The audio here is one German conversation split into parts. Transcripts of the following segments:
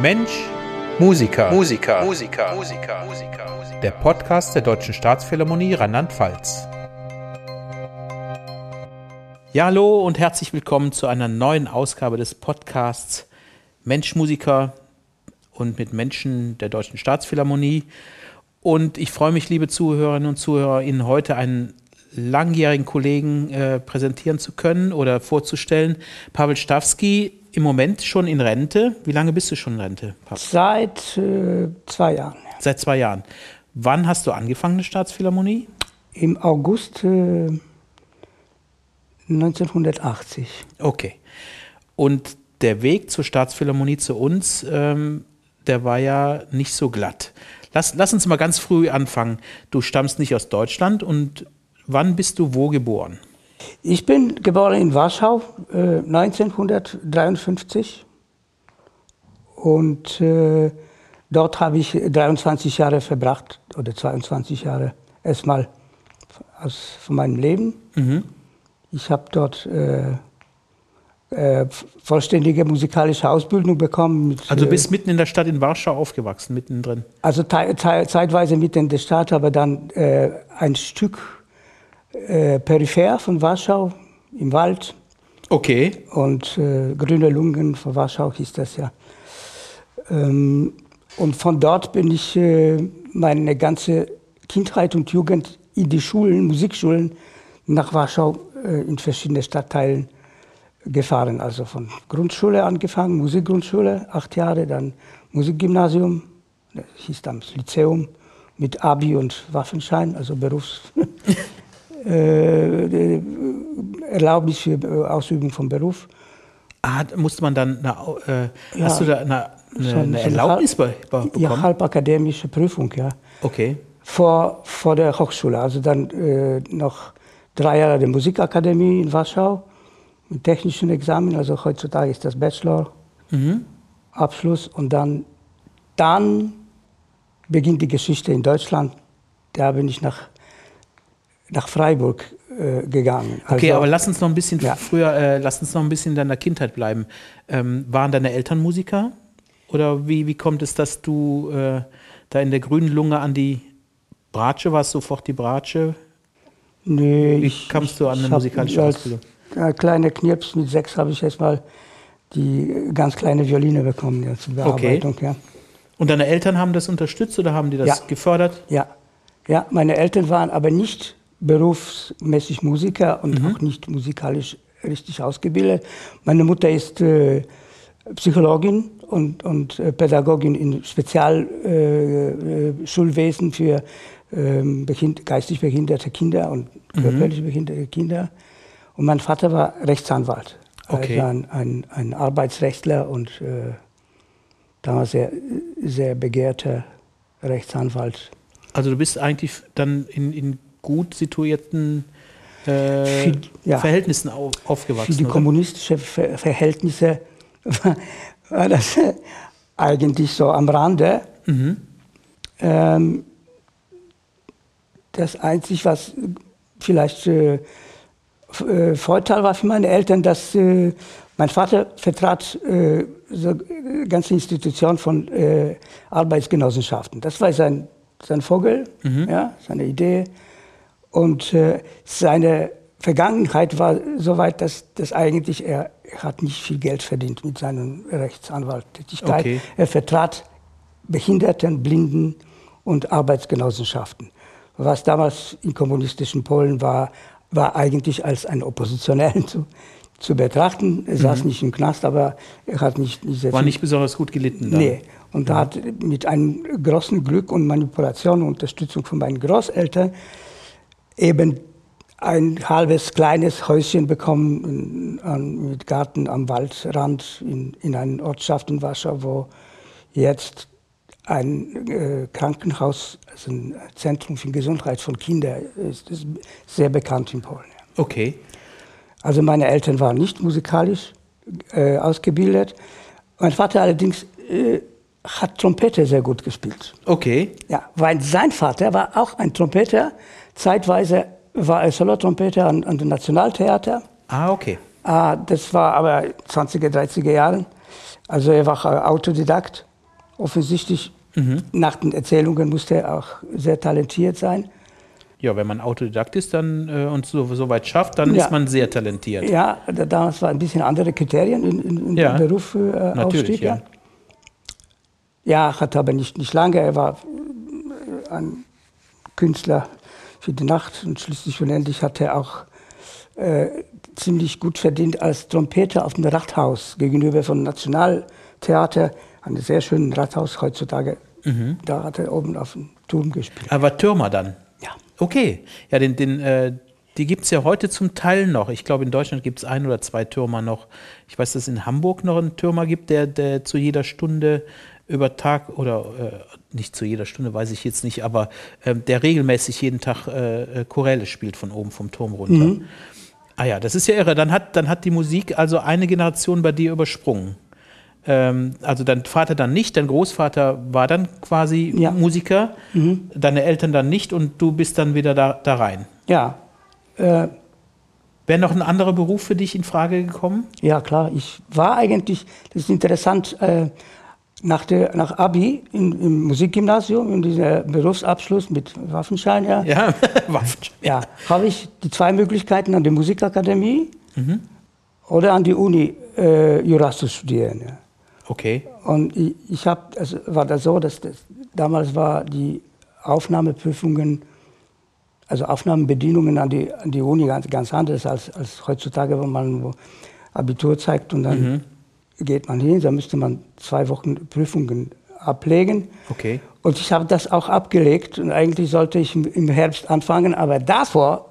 Mensch, Musiker. Musiker. Musiker. Musiker. Musiker. Der Podcast der Deutschen Staatsphilharmonie Rheinland-Pfalz. Ja, hallo und herzlich willkommen zu einer neuen Ausgabe des Podcasts Mensch, Musiker und mit Menschen der Deutschen Staatsphilharmonie. Und ich freue mich, liebe Zuhörerinnen und Zuhörer, Ihnen heute einen langjährigen Kollegen äh, präsentieren zu können oder vorzustellen. Pavel Stawski, im Moment schon in Rente. Wie lange bist du schon in Rente? Pavel? Seit äh, zwei Jahren. Seit zwei Jahren. Wann hast du angefangen, eine Staatsphilharmonie? Im August äh, 1980. Okay. Und der Weg zur Staatsphilharmonie zu uns, ähm, der war ja nicht so glatt. Lass, lass uns mal ganz früh anfangen. Du stammst nicht aus Deutschland und wann bist du wo geboren? Ich bin geboren in Warschau äh, 1953 und äh, dort habe ich 23 Jahre verbracht oder 22 Jahre erstmal aus von meinem Leben. Mhm. Ich habe dort äh, äh, vollständige musikalische Ausbildung bekommen. Mit, also du bist mitten in der Stadt in Warschau aufgewachsen, mittendrin? Also zeitweise mitten in der Stadt, aber dann äh, ein Stück äh, peripher von Warschau im Wald. Okay. Und äh, Grüne Lungen von Warschau hieß das ja. Ähm, und von dort bin ich äh, meine ganze Kindheit und Jugend in die Schulen, Musikschulen nach Warschau äh, in verschiedene Stadtteilen gefahren. Also von Grundschule angefangen, Musikgrundschule, acht Jahre, dann Musikgymnasium, das hieß damals Lyzeum, mit Abi und Waffenschein, also Berufs. äh, Erlaubnis für äh, Ausübung vom Beruf. Ah, musste man dann, eine, äh, ja, hast du da eine, eine, so, eine Erlaubnis halb, bekommen? Ja, halbakademische Prüfung, ja. Okay. Vor, vor der Hochschule, also dann äh, noch drei Jahre der Musikakademie in Warschau mit technischen Examen, also heutzutage ist das Bachelor, mhm. Abschluss und dann, dann beginnt die Geschichte in Deutschland. Da bin ich nach nach Freiburg äh, gegangen. Okay, also, aber lass uns noch ein bisschen ja. früher, äh, lass uns noch ein bisschen in deiner Kindheit bleiben. Ähm, waren deine Eltern Musiker? Oder wie, wie kommt es, dass du äh, da in der grünen Lunge an die Bratsche warst, sofort die Bratsche? Nee. Wie kamst du an eine musikalische Ausbildung? Als kleiner Knirps mit sechs habe ich erstmal die ganz kleine Violine bekommen ja, zur Bearbeitung. Okay. Ja. Und deine Eltern haben das unterstützt oder haben die das ja. gefördert? Ja. ja, meine Eltern waren aber nicht berufsmäßig Musiker und mhm. auch nicht musikalisch richtig ausgebildet. Meine Mutter ist äh, Psychologin und, und äh, Pädagogin in Spezialschulwesen äh, äh für ähm, geistig behinderte Kinder und mhm. körperlich behinderte Kinder. Und mein Vater war Rechtsanwalt, okay. also ein, ein, ein Arbeitsrechtler und äh, damals sehr, sehr begehrter Rechtsanwalt. Also du bist eigentlich dann in, in gut situierten äh, für, ja, Verhältnissen auf, aufgewachsen. Für die kommunistischen Ver Verhältnisse war, das eigentlich so am Rande. Mhm. Ähm, das Einzige, was vielleicht äh, äh, Vorteil war für meine Eltern, dass äh, mein Vater vertrat äh, so eine ganze Institution von äh, Arbeitsgenossenschaften. Das war sein, sein Vogel, mhm. ja, seine Idee. Und äh, seine Vergangenheit war so weit, dass, dass eigentlich er, er hat nicht viel Geld verdient mit seiner Rechtsanwalttätigkeit. Okay. Er vertrat Behinderten, Blinden und Arbeitsgenossenschaften. Was damals in kommunistischen Polen war, war eigentlich als ein Oppositionellen zu, zu betrachten. Er mhm. saß nicht im Knast, aber er hat nicht... nicht war nicht besonders gut gelitten. Dann. Nee. Und da hat mit einem großen Glück und Manipulation und Unterstützung von meinen Großeltern eben ein halbes kleines Häuschen bekommen mit Garten am Waldrand in, in einer Ortschaft in Warschau, wo jetzt ein äh, Krankenhaus, also ein Zentrum für Gesundheit von Kindern ist, ist sehr bekannt in Polen. Okay. Also meine Eltern waren nicht musikalisch äh, ausgebildet. Mein Vater allerdings äh, hat Trompete sehr gut gespielt. Okay. Ja, weil sein Vater war auch ein Trompeter, Zeitweise war er Solotrompeter an, an dem Nationaltheater. Ah, okay. Ah, das war aber 20er, 30er Jahren. Also er war Autodidakt. Offensichtlich, mhm. nach den Erzählungen musste er auch sehr talentiert sein. Ja, wenn man Autodidakt ist dann, äh, und so, so weit schafft, dann ja. ist man sehr talentiert. Ja, damals waren ein bisschen andere Kriterien in, in, in ja. Beruf äh, Natürlich, Aufstieg, ja. ja. hat aber nicht, nicht lange. Er war äh, ein Künstler für die Nacht und schließlich und endlich hat er auch äh, ziemlich gut verdient als Trompeter auf dem Rathaus gegenüber vom Nationaltheater, einem sehr schönen Rathaus heutzutage. Mhm. Da hat er oben auf dem Turm gespielt. Aber Türmer dann? Okay, ja, den, den, äh, die gibt es ja heute zum Teil noch. Ich glaube, in Deutschland gibt es ein oder zwei Türmer noch. Ich weiß, dass es in Hamburg noch einen Türmer gibt, der, der zu jeder Stunde über Tag oder äh, nicht zu jeder Stunde, weiß ich jetzt nicht, aber äh, der regelmäßig jeden Tag äh, Choräle spielt von oben vom Turm runter. Mhm. Ah ja, das ist ja irre. Dann hat, dann hat die Musik also eine Generation bei dir übersprungen. Ähm, also dein Vater dann nicht, dein Großvater war dann quasi ja. Musiker, mhm. deine Eltern dann nicht und du bist dann wieder da, da rein. Ja. Äh, Wäre noch ein anderer Beruf für dich in Frage gekommen? Ja, klar. Ich war eigentlich, das ist interessant, äh, nach, der, nach Abi in, im Musikgymnasium, in diesem Berufsabschluss mit Waffenschein, ja, ja, Waffenschein. ja habe ich die zwei Möglichkeiten an der Musikakademie mhm. oder an die Uni äh, Jura zu studieren. Ja. Okay. Und ich, ich habe, es war das so, dass das, damals war die Aufnahmeprüfungen, also Aufnahmebedingungen an die, an die Uni ganz, ganz anders als, als heutzutage, wo man Abitur zeigt und dann mhm. Geht man hin. Da müsste man zwei Wochen Prüfungen ablegen. Okay. Und ich habe das auch abgelegt und eigentlich sollte ich im Herbst anfangen, aber davor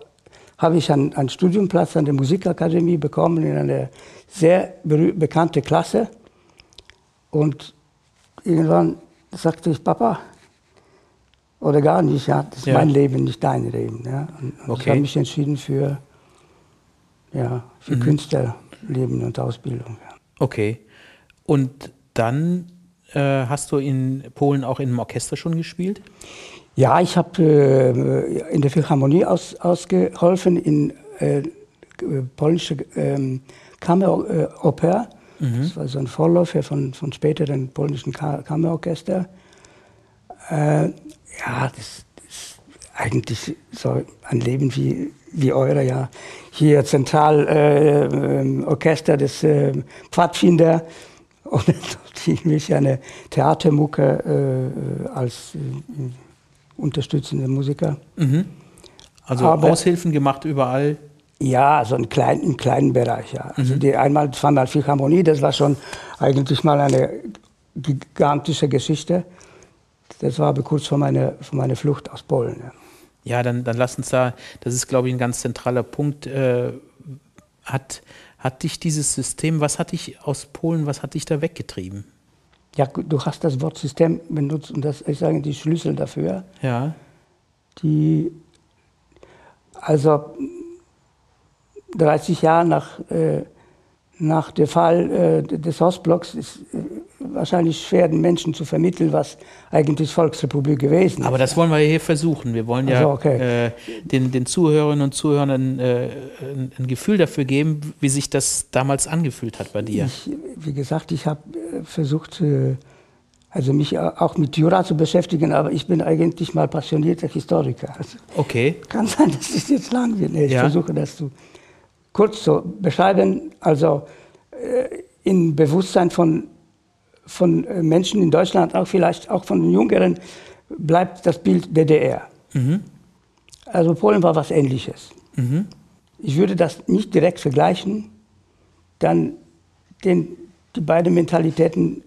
habe ich einen, einen Studienplatz an der Musikakademie bekommen in einer sehr bekannte Klasse. Und irgendwann sagte ich, Papa, oder gar nicht, ja, das ist ja. mein Leben, nicht dein Leben. Ja. Und, okay. ich habe mich entschieden für, ja, für mhm. Künstlerleben und Ausbildung. Okay. Und dann äh, hast du in Polen auch in einem Orchester schon gespielt? Ja, ich habe äh, in der Philharmonie aus, ausgeholfen, in äh, polnische ähm, Kammeroper. Mhm. Das war so ein Vorläufer von, von späteren polnischen Kammerorchester. Äh, ja, das, eigentlich so ein Leben wie, wie eure, ja. Hier Zentralorchester äh, des äh, Pfadfinder und mich eine Theatermucke äh, als äh, unterstützende Musiker. Mhm. Also Aber, Aushilfen gemacht überall? Ja, so einen kleinen, im kleinen Bereich, ja. Also mhm. die einmal, zweimal Philharmonie, das war schon eigentlich mal eine gigantische Geschichte. Das war aber kurz vor meiner, vor meiner Flucht aus Polen. Ja, ja dann, dann lass uns da, das ist, glaube ich, ein ganz zentraler Punkt. Äh, hat, hat dich dieses System, was hat dich aus Polen, was hat dich da weggetrieben? Ja, du hast das Wort System benutzt und das ist eigentlich die Schlüssel dafür. Ja. Die, also 30 Jahre nach, äh, nach dem Fall äh, des Ostblocks ist äh, wahrscheinlich schwer, den Menschen zu vermitteln, was eigentlich Volksrepublik gewesen ist. Aber das wollen wir hier versuchen. Wir wollen ja also, okay. äh, den, den Zuhörerinnen und Zuhörern äh, ein, ein, Gefühl dafür geben, wie sich das damals angefühlt hat bei dir. Ich, wie gesagt, ich habe äh, versucht, äh, also mich auch mit Jura zu beschäftigen, aber ich bin eigentlich mal passionierter Historiker. Also okay. Kann sein, dass es jetzt lang wird. Nee, ich ja. versuche das zu kurz zu beschreiben, also äh, im Bewusstsein von, von äh, Menschen in Deutschland, auch vielleicht auch von den Jüngeren, bleibt das Bild DDR. Mhm. Also Polen war was Ähnliches. Mhm. Ich würde das nicht direkt vergleichen, dann den, die beiden Mentalitäten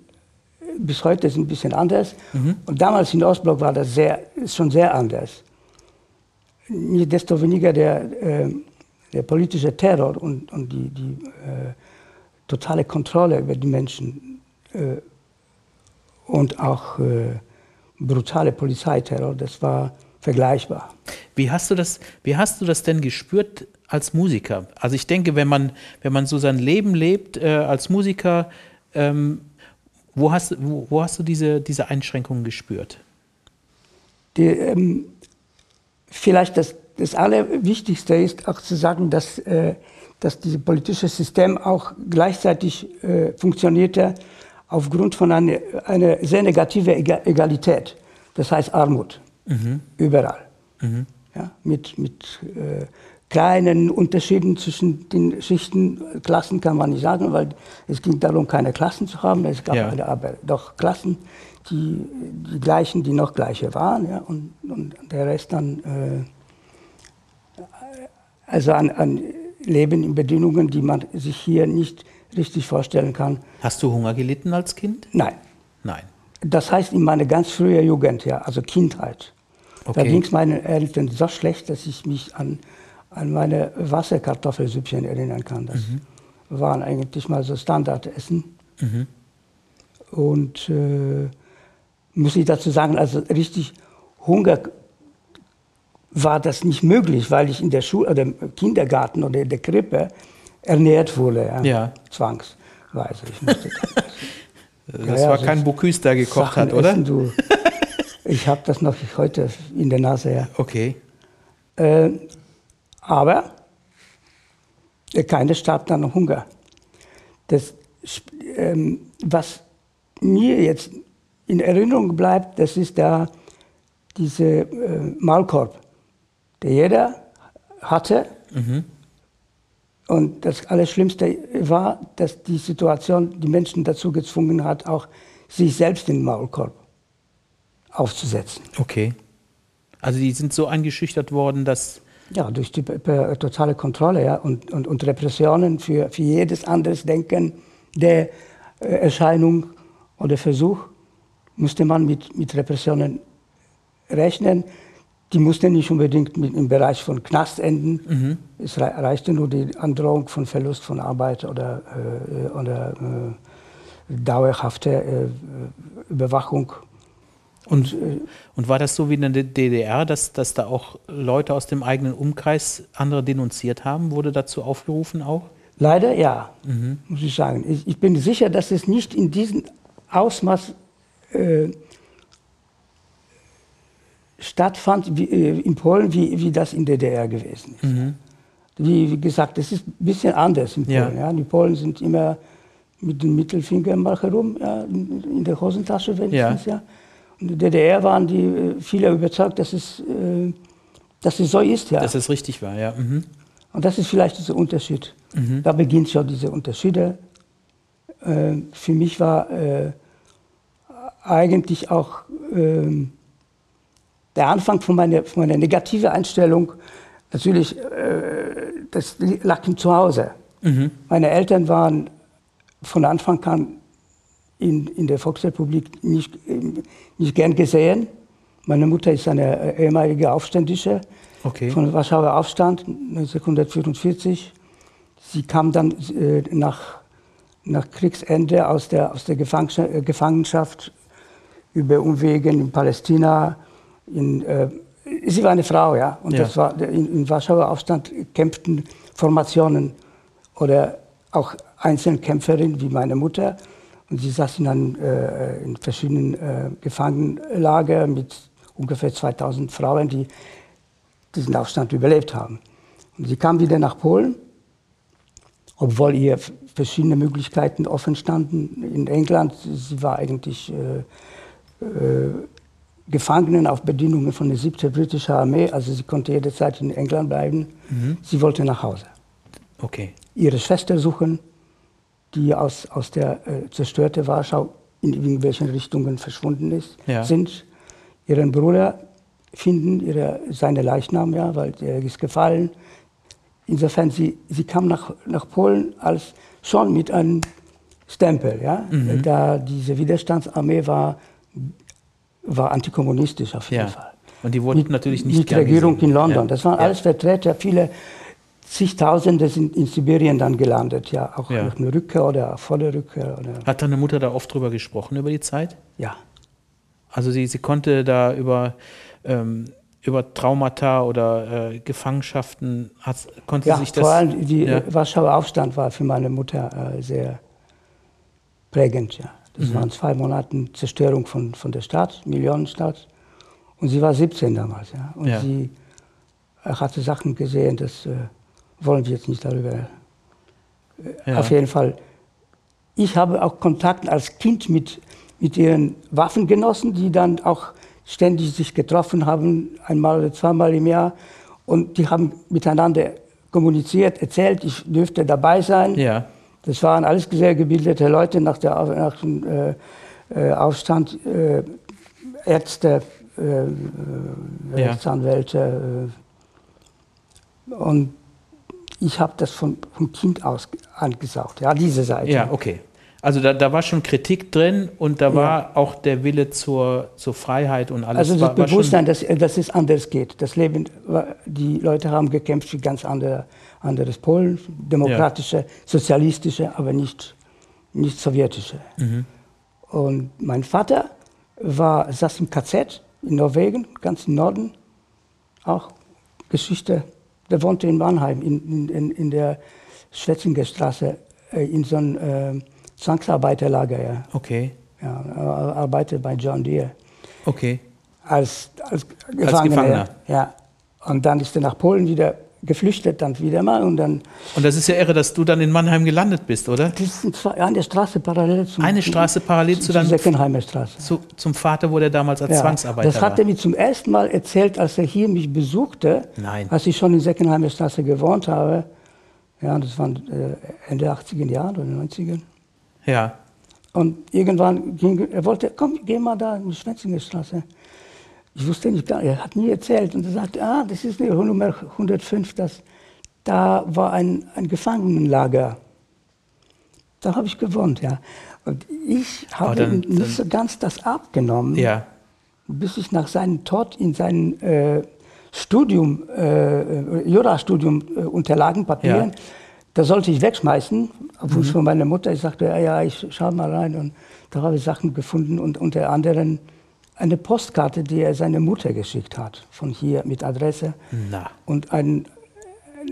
äh, bis heute sind ein bisschen anders. Mhm. Und damals in Ostblock war das sehr, schon sehr anders. Nicht desto weniger der äh, der politische Terror und, und die, die äh, totale Kontrolle über die Menschen äh, und auch äh, brutale Polizeiterror, das war vergleichbar. Wie hast du das, wie hast du das denn gespürt als Musiker? Also ich denke, wenn man, wenn man so sein Leben lebt äh, als Musiker, ähm, wo, hast, wo, wo, hast du diese, diese Einschränkungen gespürt? Die, ähm, vielleicht das das Allerwichtigste ist auch zu sagen, dass, äh, dass dieses politische System auch gleichzeitig äh, funktionierte aufgrund von einer, einer sehr negativen Egalität. Das heißt Armut. Mhm. Überall. Mhm. Ja, mit mit äh, kleinen Unterschieden zwischen den Schichten, Klassen kann man nicht sagen, weil es ging darum, keine Klassen zu haben. Es gab ja. aber doch Klassen, die, die gleichen, die noch gleiche waren. Ja, und, und der Rest dann, äh, also an, an Leben in Bedingungen, die man sich hier nicht richtig vorstellen kann. Hast du Hunger gelitten als Kind? Nein. Nein. Das heißt in meiner ganz frühen Jugend, ja, also Kindheit. Okay. Da ging es meinen Eltern so schlecht, dass ich mich an, an meine Wasserkartoffelsüppchen erinnern kann. Das mhm. waren eigentlich mal so Standardessen. Mhm. Und äh, muss ich dazu sagen, also richtig Hunger war das nicht möglich, weil ich in der Schule oder im Kindergarten oder in der Krippe ernährt wurde, ja, ja. zwangsweise. das ja, war also kein Bocuse, der gekocht Sachen hat, oder? Essen, du, ich habe das noch heute in der Nase. Ja. Okay. Äh, aber keiner starb dann noch Hunger. Das, ähm, was mir jetzt in Erinnerung bleibt, das ist da diese äh, Maulkorb, der jeder hatte. Mhm. Und das Allerschlimmste war, dass die Situation die Menschen dazu gezwungen hat, auch sich selbst den Maulkorb aufzusetzen. Okay. Also die sind so eingeschüchtert worden, dass... Ja, durch die totale Kontrolle ja, und, und, und Repressionen für, für jedes anderes Denken der äh, Erscheinung oder Versuch musste man mit, mit Repressionen rechnen. Die mussten nicht unbedingt mit, im Bereich von Knast enden. Mhm. Es reichte nur die Androhung von Verlust von Arbeit oder, äh, oder äh, dauerhafte äh, Überwachung und, und war das so wie in der DDR, dass, dass da auch Leute aus dem eigenen Umkreis andere denunziert haben? Wurde dazu aufgerufen auch? Leider ja, mhm. muss ich sagen. Ich, ich, bin sicher, dass es nicht in diesem Ausmaß äh, stattfand wie, äh, in Polen, wie, wie das in der DDR gewesen ist. Mhm. Wie, wie, gesagt, es ist ein bisschen anders in Polen. Ja. ja. Die Polen sind immer mit dem Mittelfinger mal herum, ja, in, der Hosentasche wenigstens. Ja. ja. In der DDR waren die äh, viele überzeugt, dass es, äh, dass es so ist. Ja. Dass es richtig war, ja. Mhm. Und das ist vielleicht dieser Unterschied. Mhm. Da beginnt schon diese Unterschiede. Äh, für mich war äh, eigentlich auch äh, der Anfang von meiner, von meiner negativen Einstellung, natürlich, äh, das lag im Zuhause. Mhm. Meine Eltern waren von Anfang an in, in der Volksrepublik nicht, nicht gern gesehen. Meine Mutter ist eine äh, ehemalige Aufständische okay. von Warschauer Aufstand 1944. Sie kam dann äh, nach, nach Kriegsende aus der, aus der äh, Gefangenschaft über Umwegen in Palästina. In, äh, sie war eine Frau, ja. Und ja. das war, in, in Warschauer Aufstand kämpften Formationen oder auch Einzelkämpferinnen wie meine Mutter. Und sie saßen dann äh, in verschiedenen äh, Gefangenenlagern mit ungefähr 2000 Frauen, die diesen Aufstand überlebt haben. Und sie kam wieder nach Polen, obwohl ihr verschiedene Möglichkeiten offen standen. In England, sie war eigentlich äh, äh, Gefangenen auf Bedingungen von der 7. britischen Armee, also sie konnte jederzeit in England bleiben. Mhm. Sie wollte nach Hause. Okay. Ihre Schwester suchen, die aus, aus der äh, zerstörten Warschau in irgendwelchen Richtungen verschwunden ist, ja. sind, ihren Bruder finden, ihre, seine Leichnam, ja, weil er ist gefallen. Insofern, sie, sie kam nach, nach Polen als schon mit einem Stempel, ja, mhm. da diese Widerstandsarmee war, war antikommunistisch auf jeden ja. Fall. Und die wurden mit, natürlich nicht Mit Regierung gesehen. in London. Ja. Das waren alles Vertreter, viele zigtausende sind in Sibirien dann gelandet, ja, auch ja. eine Rückkehr oder vor der Rückkehr. Oder Hat deine Mutter da oft drüber gesprochen, über die Zeit? Ja. Also sie, sie konnte da über, ähm, über Traumata oder äh, Gefangenschaften, hat, konnte ja, sich das... vor allem die ja. Warschauer Aufstand war für meine Mutter äh, sehr prägend, ja. Das mhm. waren zwei Monate Zerstörung von, von der Stadt, Millionenstadt. Und sie war 17 damals, ja. Und ja. sie hatte Sachen gesehen, das äh, wollen wir jetzt nicht darüber. Äh, ja. Auf jeden Fall. Ich habe auch Kontakt als Kind mit, mit ihren Waffengenossen, die dann auch ständig sich getroffen haben, einmal oder zweimal im Jahr. Und die haben miteinander kommuniziert, erzählt, ich dürfte dabei sein. Ja. Das waren alles sehr gebildete Leute nach, der, nach dem äh, äh Aufstand, äh, Ärzte, äh, äh Rechtsanwälte. Äh, und ich habe das von, vom Kind aus angesaugt, ja, diese Seite. Ja, okay. Also da, da war schon Kritik drin und da war ja. auch der Wille zur, zur Freiheit und alles. Also das war, Bewusstsein, dass, dass es anders geht. Das Leben, die Leute haben gekämpft für ganz andere, anderes Polen, demokratische, ja. sozialistische, aber nicht, nicht sowjetische. Mhm. Und mein Vater war, saß im KZ in Norwegen, ganz im Norden, auch Geschichte. Der wohnte in Mannheim, in, in, in der Schwetzinger Straße, äh, in so einem äh, Zwangsarbeiterlager, ja. Okay. Ja, er arbeitet bei John Deere. Okay. Als, als Gefangener. Als Gefangener. Ja. Und dann ist er nach Polen wieder geflüchtet, dann wieder mal und dann. Und das ist ja irre, dass du dann in Mannheim gelandet bist, oder? Das ist der Straße parallel zum. Eine Straße parallel zu, zu deinem. Seckenheimer Straße. Zu, zum Vater, wo der damals als ja, Zwangsarbeiter war. Das hat er mir zum ersten Mal erzählt, als er hier mich besuchte. Nein. Als ich schon in Seckenheimer Straße gewohnt habe. Ja, das waren äh, Ende 80er Jahre oder 90er. Ja. Und irgendwann ging, er wollte, komm, geh mal da in die Schwetzingerstraße. Ich wusste nicht, er hat nie erzählt. Und er sagte, ah, das ist die Nummer 105, das, da war ein, ein Gefangenenlager. Da habe ich gewohnt, ja. Und ich habe dann, ihm nicht so ganz das abgenommen, ja. bis ich nach seinem Tod in sein äh, Studium, äh, Jurastudium äh, Unterlagen, Papieren, ja. Da sollte ich wegschmeißen, auf Wunsch mhm. von meiner Mutter. Ich sagte, ja, ja, ich schau mal rein. Und da habe ich Sachen gefunden und unter anderem eine Postkarte, die er seiner Mutter geschickt hat, von hier mit Adresse. Na. Und ein,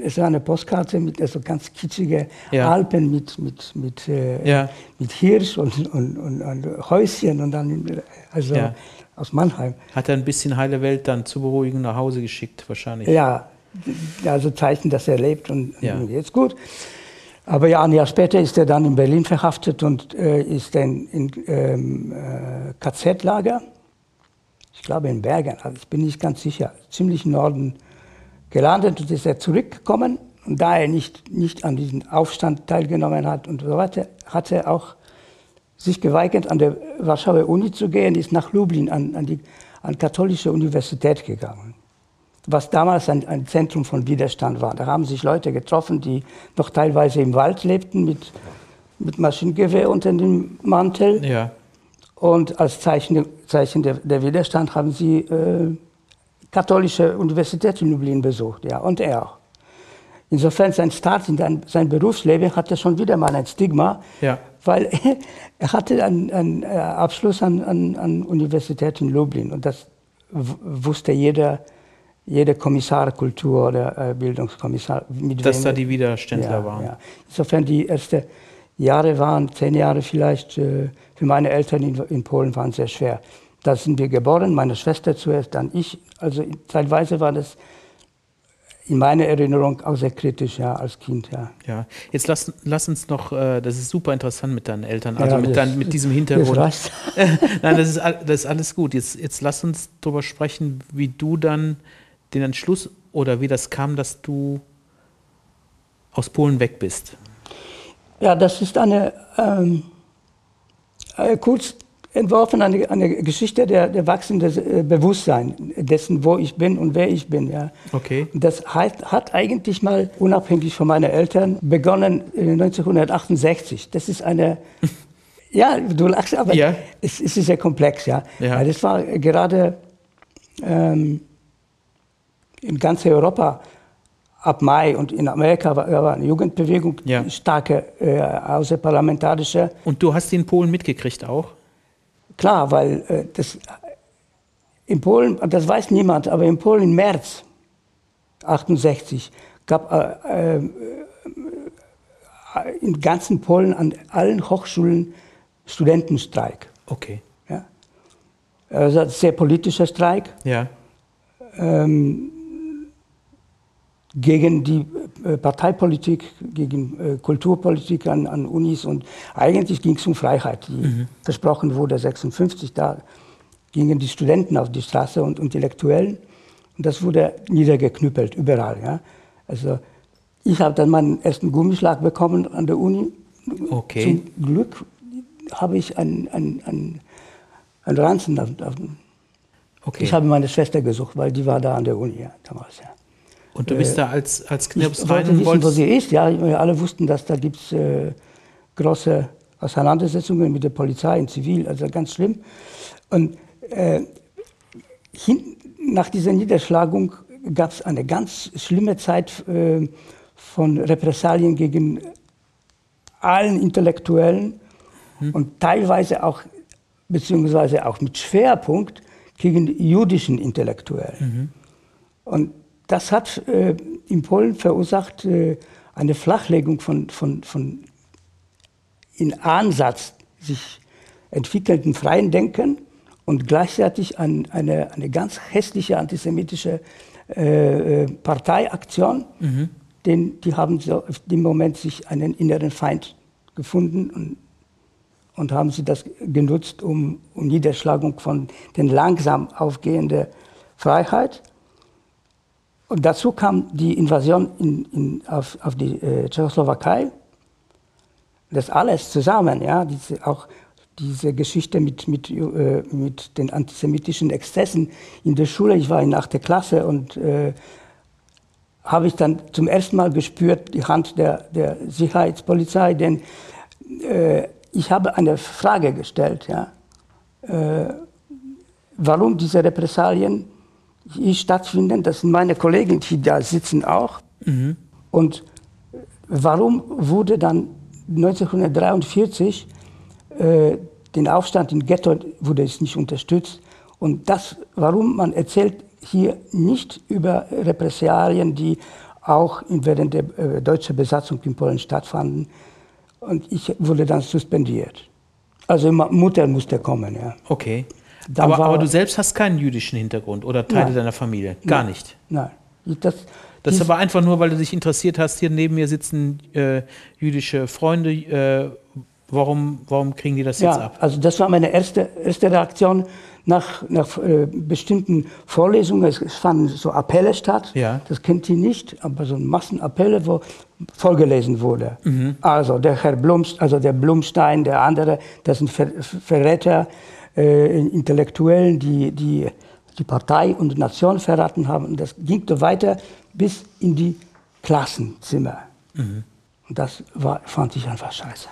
es war eine Postkarte mit also ganz kitschige ja. Alpen mit, mit, mit, äh, ja. mit Hirsch und, und, und, und, Häuschen und dann, also ja. aus Mannheim. Hat er ein bisschen heile Welt dann zu beruhigen nach Hause geschickt, wahrscheinlich. Ja, also Zeichen, dass er lebt und ja. jetzt gut. Aber ja, ein Jahr später ist er dann in Berlin verhaftet und äh, ist dann in ähm, äh, KZ-Lager. Ich glaube in Bergen, also ich bin nicht ganz sicher, ziemlich im Norden gelandet und ist er zurückgekommen. Und da er nicht, nicht an diesem Aufstand teilgenommen hat und so weiter, hat er auch sich geweigert, an der Warschauer Uni zu gehen, ist nach Lublin an, an die an katholische Universität gegangen was damals ein, ein, Zentrum von Widerstand war. Da haben sich Leute getroffen, die noch teilweise im Wald lebten mit, mit Maschinengewehr unter dem Mantel. Ja. Und als Zeichen, Zeichen der, der Widerstand haben sie äh, katholische Universität in Lublin besucht, ja, und er auch. Insofern sein Start in sein, sein Berufsleben hatte schon wieder mal ein Stigma, ja. weil er hatte einen, einen äh, Abschluss an, an, an Universität in Lublin und das wusste jeder jeder Kommissar Kultur oder äh, Bildungskommissar. Mit Dass wem, da die Widerständler ja, waren. Ja. Insofern die ersten Jahre waren, zehn Jahre vielleicht, äh, für meine Eltern in, Polen waren sehr schwer. Da sind wir geboren, meine Schwester zuerst, dann ich. Also teilweise war das in meiner Erinnerung auch sehr kritisch, ja, als Kind, ja. Ja, jetzt lass, lass uns noch, äh, das ist super interessant mit deinen Eltern, also ja, mit, dein, mit diesem Hintergrund. Nein, das ist, das ist alles gut. Jetzt, jetzt lass uns darüber sprechen, wie du dann den Entschluss oder wie das kam, dass du aus Polen weg bist? Ja, das ist eine ähm, äh, kurz entworfen, eine, eine Geschichte der, der wachsenden äh, Bewusstsein dessen, wo ich bin und wer ich bin. Ja. Okay. Das hat, hat eigentlich mal unabhängig von meinen Eltern begonnen 1968. Das ist eine Ja, du lachst, aber ja. es, es, ist sehr komplex, ja. ja. Das war gerade ähm, in ganz Europa ab Mai und in Amerika war, war eine Jugendbewegung, ja. starke äh, außerparlamentarische. Und du hast die in Polen mitgekriegt auch? Klar, weil äh, das in Polen, das weiß niemand, aber in Polen im März 68 gab äh, äh, in ganzen Polen an allen Hochschulen Studentenstreik. Okay. Ja? Also sehr politischer Streik. Ja. Ähm, gegen die äh, Parteipolitik, gegen äh, Kulturpolitik an, an, Unis und eigentlich ging es um Freiheit, die mhm. versprochen wurde 56. Da gingen die Studenten auf die Straße und Intellektuellen und das wurde niedergeknüppelt überall. Ja. Also ich habe dann meinen ersten Gummischlag bekommen an der Uni. Okay. Zum Glück habe ich einen, einen, einen, einen Ranzen. Auf, auf, okay. Ich habe meine Schwester gesucht, weil die war da an der Uni ja, damals. Ja. Und du bist äh, da als, als Knirps ich wollte wissen, wo sie ist. Ja, wir alle wussten, dass da gibt es äh, große Auseinandersetzungen mit der Polizei in Zivil, also ganz schlimm. Und äh, hin, nach dieser Niederschlagung gab es eine ganz schlimme Zeit äh, von Repressalien gegen allen Intellektuellen hm. und teilweise auch, beziehungsweise auch mit Schwerpunkt gegen jüdischen Intellektuellen. Mhm. Und das hat äh, in Polen verursacht äh, eine Flachlegung von, von, von in Ansatz sich entwickelnden freien Denken und gleichzeitig an eine, eine ganz hässliche antisemitische äh, äh Parteiaktion. Mhm. Denn die haben so auf dem Moment sich einen inneren Feind gefunden und, und haben sie das genutzt, um, um Niederschlagung von den langsam aufgehenden Freiheit und dazu kam die Invasion in, in, auf, auf, die äh, Tschechoslowakei. Das alles zusammen, ja, diese, auch diese Geschichte mit, mit, äh, mit den antisemitischen Exzessen in der Schule. Ich war in 8. Klasse und äh, habe ich dann zum ersten Mal gespürt die Hand der, der Sicherheitspolizei, denn äh, ich habe eine Frage gestellt, ja, äh, warum diese Repressalien stattfinden. Das sind meine Kollegen, die da sitzen auch. Mhm. Und warum wurde dann 1943 äh, den Aufstand im Ghetto wurde es nicht unterstützt? Und das, warum man erzählt hier nicht über Repressalien, die auch während der äh, deutschen Besatzung in Polen stattfanden. Und ich wurde dann suspendiert. Also Mutter musste kommen, ja. Okay. Aber, aber, du selbst hast keinen jüdischen Hintergrund oder Teile nein. deiner Familie? Gar nein. nicht? Nein. Das, das ist aber einfach nur, weil du dich interessiert hast. Hier neben mir sitzen äh, jüdische Freunde. Äh, warum, warum kriegen die das ja, jetzt ab? Also das war meine erste, erste Reaktion nach, nach äh, bestimmten Vorlesungen. Es, es, fanden so Appelle statt. Ja. Das kennt ihr nicht, aber so Massenappelle, wo vorgelesen wurde. Mhm. Also der Herr Blumst, also der Blumstein, der andere, das sind Ver Verräter äh, Intellektuellen, die, die die Partei und die Nation verraten haben. Und das ging so weiter bis in die Klassenzimmer. Mhm. Und das war, fand ich einfach scheiße.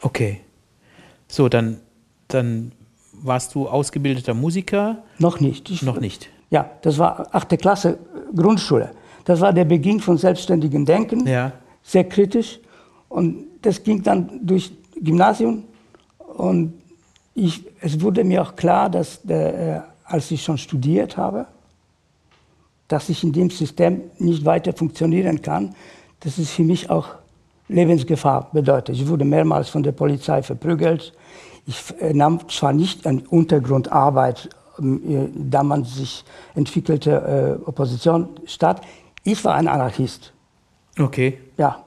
Okay. So, dann, dann warst du ausgebildeter Musiker? Noch nicht. Ich, Noch nicht. Ja, das war achte Klasse Grundschule. Das war der Beginn von selbstständigem Denken. Ja. Sehr kritisch. Und das ging dann durch Gymnasium. Und ich, es wurde mir auch klar, dass der, äh, als ich schon studiert habe, dass ich in dem System nicht weiter funktionieren kann, dass es für mich auch Lebensgefahr bedeutet. Ich wurde mehrmals von der Polizei verprügelt. Ich äh, nahm zwar nicht an Untergrundarbeit, ähm, äh, da man sich entwickelte äh, Opposition statt. Ich war ein Anarchist. Okay. Ja.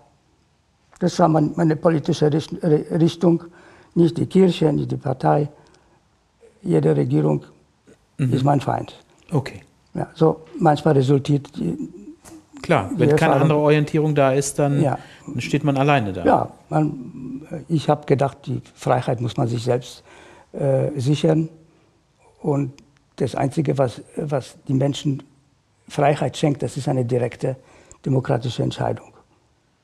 Das war mein, meine politische Richtung. Nicht die Kirche, nicht die Partei. Jede Regierung mhm. ist mein Feind. Okay. Ja, so manchmal resultiert die, Klar, wenn keine andere Orientierung da ist, dann, ja. steht man alleine da. Ja, man, ich habe gedacht, die Freiheit muss man sich selbst äh, sichern. Und das Einzige, was, was die Menschen Freiheit schenkt, das ist eine direkte demokratische Entscheidung.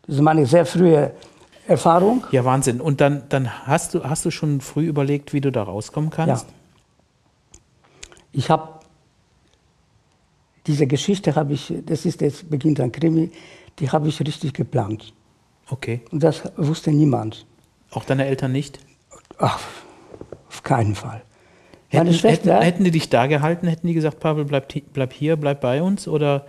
Das ist meine sehr frühe Erfahrung. Ja, Wahnsinn. Und dann, dann hast, du, hast du schon früh überlegt, wie du da rauskommen kannst? Ja. Ich habe diese Geschichte habe ich, das ist jetzt beginnt ein Krimi, die habe ich richtig geplant. Okay. Und das wusste niemand. Auch deine Eltern nicht? Ach, auf keinen Fall. Hätten, Schwester, hätten, hätten, die dich da gehalten? Hätten die gesagt, Pavel, bleib, bleib hier, bleib bei uns? Oder?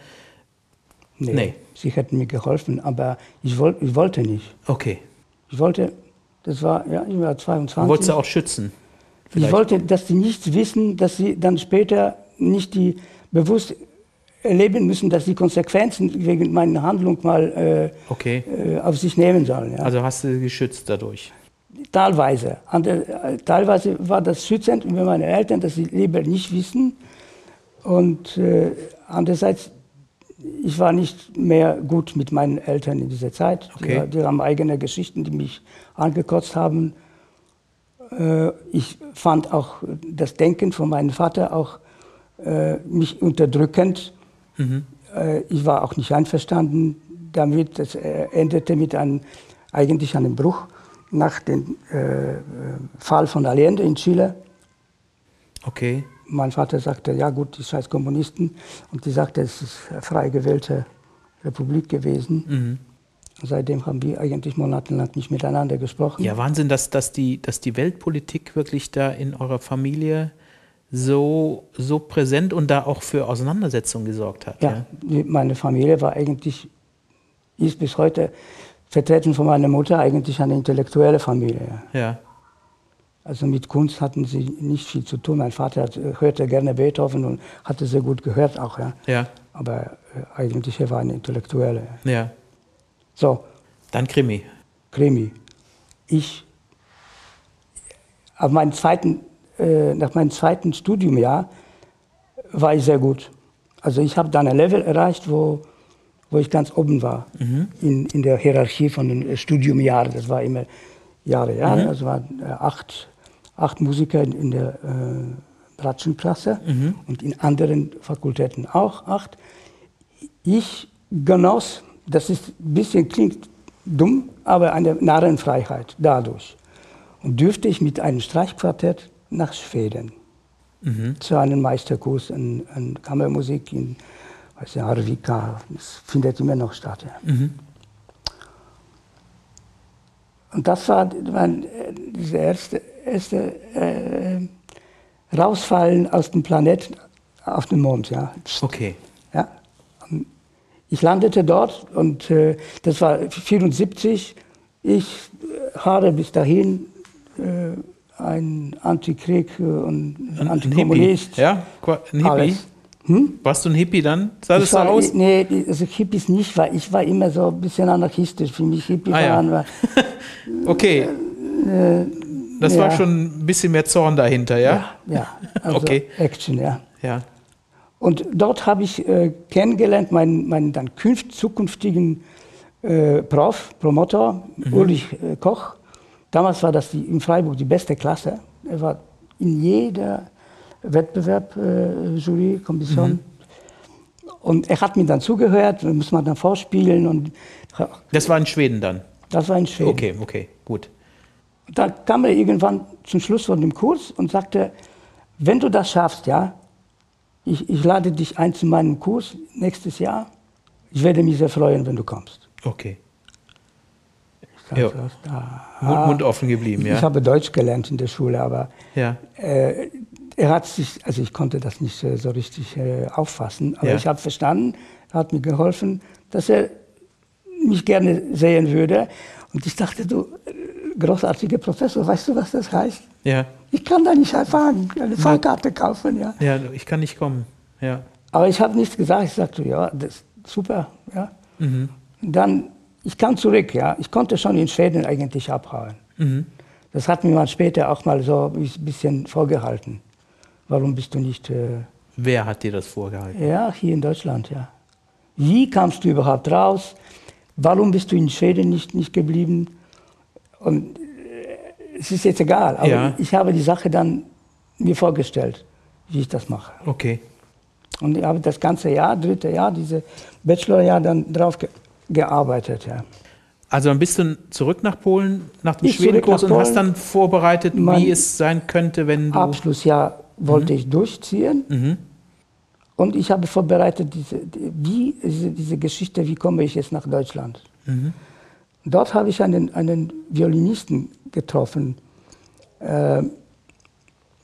Nee, nee. Sie hätten mir geholfen, aber ich, wollt, ich wollte nicht. Okay. Ich wollte, das war, ja, ich war 22. Du wolltest du auch schützen? Vielleicht. Ich wollte, dass sie nichts wissen, dass sie dann später nicht die bewusst erleben müssen, dass die Konsequenzen wegen meiner Handlung mal äh, Okay. äh, auf sich nehmen sollen. Ja. Also hast du geschützt dadurch. Teilweise. Ander, äh, teilweise war das schützend über meine Eltern, dass sie lieber nicht wissen. Und äh, andererseits, ich war nicht mehr gut mit meinen Eltern in dieser Zeit. Okay. Die, die haben eigene Geschichten, die mich angekotzt haben. Äh, ich fand auch das Denken von meinem Vater auch äh, mich unterdrückend. Äh, ich war auch nicht einverstanden damit. Das endete mit einem, eigentlich einem Bruch nach dem Fall von Allende in Chile. Okay. Mein Vater sagte, ja gut, die scheiß Kommunisten. Und die sagte, es ist eine frei gewählte Republik gewesen. Seitdem haben wir eigentlich monatelang nicht miteinander gesprochen. Ja, Wahnsinn, dass, dass, die, dass die Weltpolitik wirklich da in eurer Familie so, so präsent und da auch für Auseinandersetzungen gesorgt hat. Ja, die- meine Familie war eigentlich, ist bis heute vertreten von meiner Mutter, eigentlich eine intellektuelle Familie. Ja. Ja. Also mit Kunst hatten sie nicht viel zu tun. Mein Vater hat, hörte gerne Beethoven und hatte sehr gut gehört auch. Ja. Ja. Aber äh, eigentlich er war eine Intellektuelle. ja. So, Dann Krimi. Krimi. Ich, auf meinen zweiten, äh, nach meinem zweiten Studiumjahr war ich sehr gut. Also ich habe dann ein Level erreicht, wo, wo ich ganz oben war in, in der Hierarchie von den äh, Studiumjahren. Das war immer Jahre, Jahre. Also waren äh, acht, acht Musiker in, in der äh, Bratschenklasse und in anderen Fakultäten auch acht. Ich genoss, das ist ein bisschen klingt dumm, aber eine Narrenfreiheit dadurch. Und dürfte ich mit einem Streichquartett nach Schweden zu einem Meisterkurs in, in Kammermusik in weiß nicht, Arvika. Das findet immer noch statt. Ja. Und das war, war äh, diese erste, erste äh, Rausfallen aus dem Planeten auf den Mond. Ja. Okay. Ja. Ich landete dort und äh, das war 74. Ich äh, habe bis dahin äh, ein Antikrieg äh, und Ein, Antikommunist. Ja? Ein Hippie? Alles. Hm? Warst du ein Hippie dann? Sah das so war, aus? Nee, also Hippies nicht, weil ich war immer so ein bisschen anarchistisch. Für mich Hippie Ah, ja. waren war, Okay. Das war ja. schon ein bisschen mehr Zorn dahinter, ja? ja, also Okay. Action, ja. Ja. Und dort habe ich äh, kennengelernt meinen, meinen dann künft, zukünftigen äh, Prof, Promotor, Ulrich äh, Koch. Damals war das die, in Freiburg die beste Klasse. Er war in jeder Wettbewerb, äh, Jury, Kommission. Und er hat mir dann zugehört, muss man dann vorspielen. Und Das war in Schweden dann. das war ein Schweden. Okay, okay, gut. Da kam er irgendwann zum Schluss von dem Kurs und sagte, wenn du das schaffst, ja, ich, ich lade dich ein zu meinem Kurs nächstes Jahr. Ich werde mich sehr freuen, wenn du kommst. Okay. Ich Ja. Mund, Mund offen geblieben, Ich ja. habe Deutsch gelernt in der Schule, aber Ja. äh, er hat sich, also ich konnte das nicht äh, so richtig äh, auffassen, aber Ja. ich habe verstanden, er hat mir geholfen, dass er mich gerne sehen würde. Und ich dachte, du, großartiger Professor, weißt du, was das heißt? Ja. Ich kann da nicht fahren, eine Fahrkarte kaufen, ja. Ja, ich kann nicht kommen. Ja. Aber ich habe nichts gesagt. Ich sagte, ja, das ist super, ja. Dann, ich kam zurück, ja. Ich konnte schon in Schweden eigentlich abhauen. Das hat mir mal später auch mal so ein bisschen vorgehalten. Warum bist du nicht, äh, Wer hat dir das vorgehalten? ja, hier in Deutschland, ja. Wie kamst du überhaupt raus? Warum bist du in Schweden nicht, nicht geblieben? Und äh, es ist jetzt egal, aber Ja. ich habe die Sache dann mir vorgestellt, wie ich das mache. Okay. Und ich habe das ganze Jahr, dritte Jahr, diese Bachelorjahr dann drauf ge gearbeitet. Ja. Also dann bist du zurück nach Polen, nach dem Schwedenkurs und hast dann vorbereitet, Mein wie es sein könnte, wenn du. Abschlussjahr wollte ich durchziehen. Mhm. Und ich habe vorbereitet, diese, die- wie, diese, diese Geschichte, wie komme ich jetzt nach Deutschland. Mhm. Dort habe ich einen, einen Violinisten getroffen. Ähm,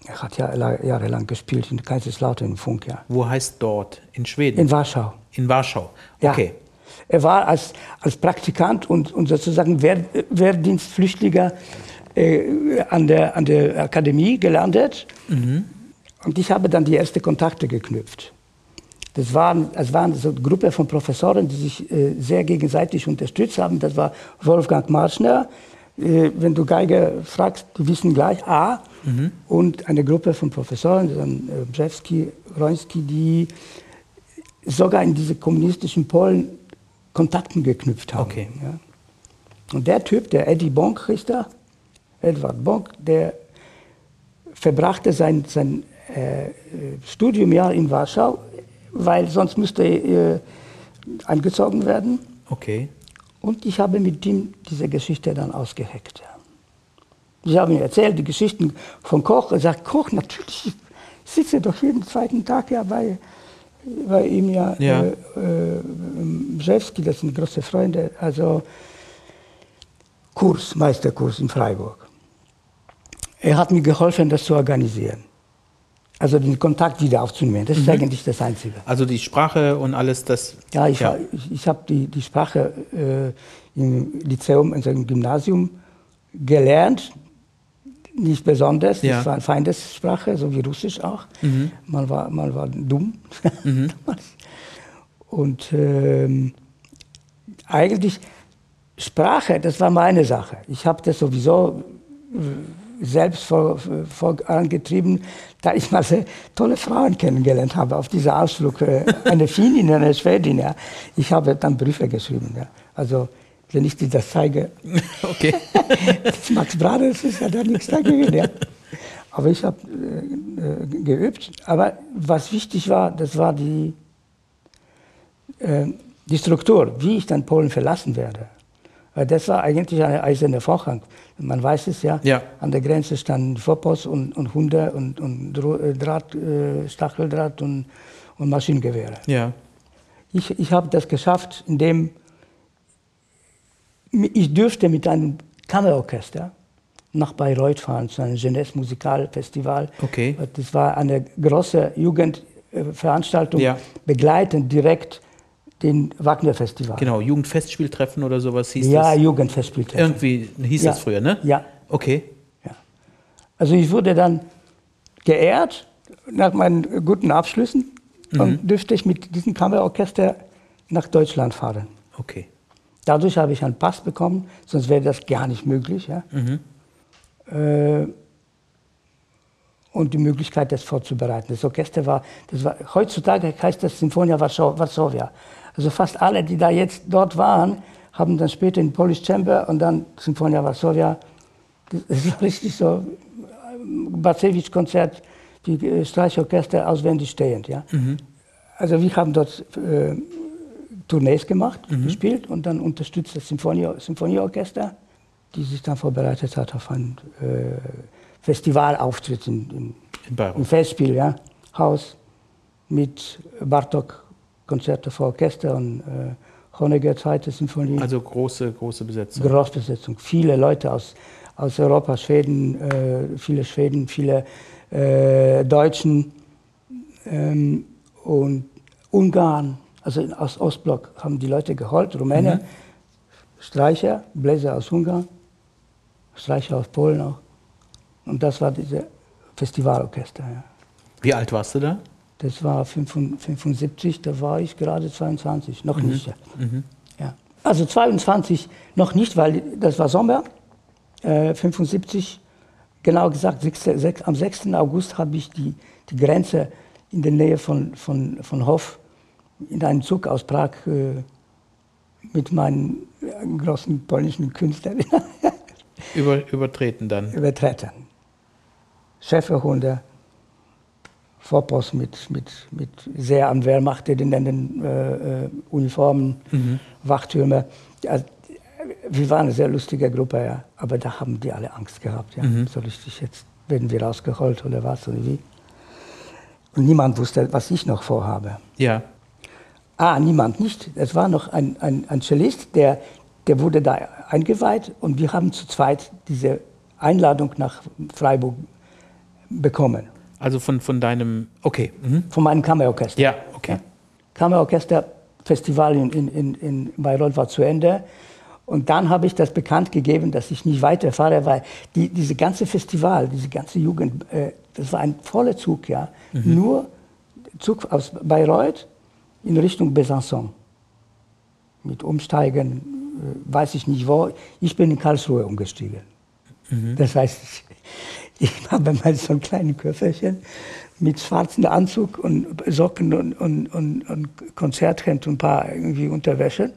er hat ja la- jahrelang gespielt in Kaiserslautern im Funk, ja. Wo heißt dort? In Schweden? In Warschau. In Warschau. Ja. Okay. Er war als, als Praktikant und, und sozusagen Wehr, Wehrdienstflüchtiger äh, an, der, an der Akademie gelandet. Und ich habe dann die ersten Kontakte geknüpft. Das waren, das waren so eine Gruppe von Professoren, die sich äh, sehr gegenseitig unterstützt haben. Das war Wolfgang Marschner. Äh, wenn du Geiger fragst, die wissen gleich A. Mhm. Und eine Gruppe von Professoren, dann äh, Brzewski, Roński, die sogar in diese kommunistischen Polen Kontakten geknüpft haben. Okay. Ja. Und der Typ, der Eddie Bonk hieß da, Edward Bonk, der verbrachte sein, sein äh, Studiumjahr in Warschau, weil sonst müsste er äh, angezogen werden. Okay. Und ich habe mit ihm diese Geschichte dann ausgeheckt. Ich habe ihm erzählt, die Geschichten von Koch. Er sagt, Koch, natürlich, ich sitze doch jeden zweiten Tag ja bei, bei ihm ja. ja. Äh, Brzewski, das sind große Freunde. Also Kurs, Meisterkurs in Freiburg. Er hat mir geholfen, das zu organisieren. Also den Kontakt wieder aufzunehmen. Das mhm. ist eigentlich das Einzige. Also die Sprache und alles das. Ja, ich, ja. ich, ich habe die, die Sprache äh, im Lyzeum, also im Gymnasium gelernt. Nicht besonders, ja. das war eine Feindessprache, so wie Russisch auch. Mhm. Man, war, man war dumm. Mhm. und ähm, eigentlich Sprache, das war meine Sache. Ich habe das sowieso selbst vorangetrieben, da ich mal sehr tolle Frauen kennengelernt habe auf dieser Ausflug. Äh, eine Finnin, eine Schwedin. Ja. Ich habe dann Briefe geschrieben. Ja. Also, wenn ich dir das zeige, okay. das Max Brothers ist ja da nichts dagegen. Ja. Aber ich habe äh, äh, geübt. Aber was wichtig war, das war die, äh, die Struktur, wie ich dann Polen verlassen werde. Das war eigentlich ein eiserner Vorhang. Man weiß es ja. ja. An der Grenze standen Vorpost und, und Hunde und, und äh, Draht, äh, Stacheldraht und, und Maschinengewehre. Ja. Ich, ich habe das geschafft, indem ich dürfte mit einem Kammerorchester nach Bayreuth fahren zu einem Jeunesse Musical Festival. Okay. Das war eine große Jugendveranstaltung, ja. begleitend direkt den Wagner-Festival. Genau, Jugendfestspieltreffen oder sowas hieß ja, das? Ja, Jugendfestspieltreffen. Irgendwie hieß ja. das früher, ne? Ja. Okay. Ja. Also ich wurde dann geehrt nach meinen guten Abschlüssen mhm. und dürfte ich mit diesem Kammerorchester nach Deutschland fahren. Okay. Dadurch habe ich einen Pass bekommen, sonst wäre das gar nicht möglich. Ja? Mhm. Äh, und die Möglichkeit, das vorzubereiten. Das Orchester war, das war heutzutage heißt das Sinfonia Varsovia. Also fast alle, die da jetzt dort waren, haben dann später in Polish Chamber und dann Sinfonia Varsovia. Das ist richtig so Bacewicz-Konzert, die äh, Streichorchester auswendig stehend. Ja? Mhm. Also wir haben dort äh, Tournees gemacht, mhm. gespielt und dann unterstützt das Symphonie, Symphonieorchester, die sich dann vorbereitet hat auf einen äh, Festivalauftritt in, in, in im Festspiel, ja, Haus mit Bartok Konzerte für Orchester und äh, Honegger zweite Symphonie. Also große, große Besetzung. Großbesetzung. Viele Leute aus, aus Europa, Schweden, äh, viele Schweden, viele äh, Deutschen ähm, und Ungarn, also aus Ostblock haben die Leute geholt, Rumänen, mhm. Streicher, Bläser aus Ungarn, Streicher aus Polen auch. Und das war dieses Festivalorchester. Ja. Wie alt warst du da? Das war 75, da war ich gerade 22, noch mhm. nicht. Ja. Mhm. ja. Also 22 noch nicht, weil das war Sommer. Äh, 75, genau gesagt, 6, 6, am 6. August habe ich die, die Grenze in der Nähe von, von, von Hof in einem Zug aus Prag äh, mit meinen äh, großen polnischen Künstlern Über, übertreten dann. Übertreten. Schäferhunde, Vorpost mit, mit, mit sehr an Wehrmacht erinnernden äh, äh, Uniformen, mhm. Wachtürme. Also, wir waren eine sehr lustige Gruppe, ja. aber da haben die alle Angst gehabt. Ja. Mhm. So richtig, jetzt werden wir rausgeholt oder was oder wie. Und niemand wusste, was ich noch vorhabe. Ja. Ah, niemand nicht. Es war noch ein, ein, ein Cellist, der, der wurde da eingeweiht und wir haben zu zweit diese Einladung nach Freiburg bekommen. Also von, von deinem, okay. Mhm. Von meinem Kammerorchester. Ja, okay. Ja. Kammerorchesterfestival in, in, in Bayreuth war zu Ende. Und dann habe ich das bekannt gegeben, dass ich nicht weiterfahre, weil die, diese ganze Festival, diese ganze Jugend, äh, das war ein voller Zug, ja. Mhm. Nur Zug aus Bayreuth in Richtung Besançon. Mit Umsteigen, äh, weiß ich nicht wo. Ich bin in Karlsruhe umgestiegen. Mhm. Das heißt, ich, habe mal so ein kleines Köfferchen mit schwarzem Anzug und Socken und, und, und, und Konzerthemd und ein paar irgendwie Unterwäsche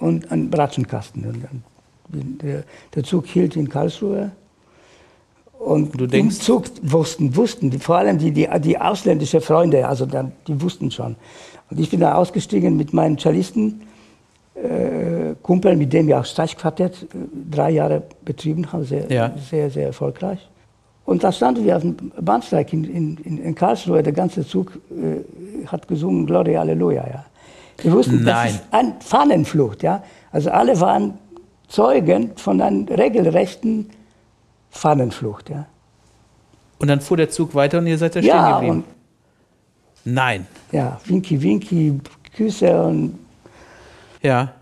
und einen Bratschenkasten. Und dann, der, der Zug hielt in Karlsruhe. Und du denkst, im Zug wussten, wussten, die, vor allem die, die, die ausländischen Freunde, also dann, die wussten schon. Und ich bin da ausgestiegen mit meinen Cellisten, äh, Kumpel, mit dem ich auch Streichquartett äh, drei Jahre betrieben habe, sehr, ja. sehr, sehr erfolgreich. Und da standen wir auf dem Bahnsteig in, in, in Karlsruhe, der ganze Zug äh, hat gesungen Gloria Halleluja. Ja. Wir wussten, Nein. das ist eine Fahnenflucht. Ja. Also alle waren Zeugen von einer regelrechten Fahnenflucht. Ja. Und dann fuhr der Zug weiter und ihr seid da ja, stehen geblieben? Nein. Ja, Winky Winky, Küsse und... Ja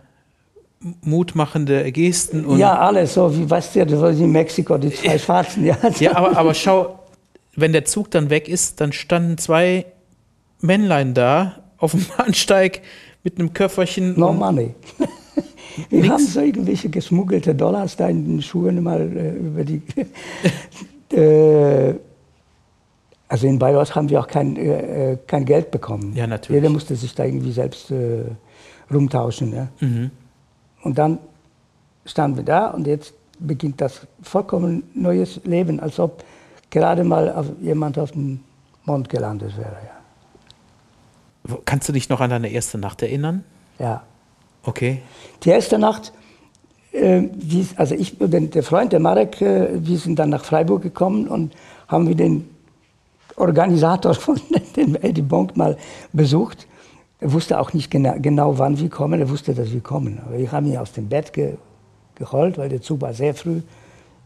mutmachende Gesten. Und ja, alles so, wie weißt du, das war in Mexiko, die zwei Schwarzen. Ja, ja aber, aber schau, wenn der Zug dann weg ist, dann standen zwei Männlein da auf dem Bahnsteig mit einem Köfferchen. No money. Wir nix. haben so irgendwelche geschmuggelte Dollars da in den Schuhen mal äh, über die. äh, also in Bayreuth haben wir auch kein, äh, äh, kein Geld bekommen. Ja, natürlich. Jeder musste sich da irgendwie selbst äh, rumtauschen. Ja? Mhm. Und dann standen wir da und jetzt beginnt das vollkommen neues Leben, als ob gerade mal auf, jemand auf dem Mond gelandet wäre. Ja. Kannst du dich noch an deine erste Nacht erinnern? Ja. Okay. Die erste Nacht, äh, also ich und der Freund, der Marek, äh, wir sind dann nach Freiburg gekommen und haben wir den Organisator von dem Eddie Bonk mal besucht. Er wusste auch nicht genau, genau, wann wir kommen. Er wusste, dass wir kommen. Aber wir haben ihn aus dem Bett ge geholt, weil der Zug war sehr früh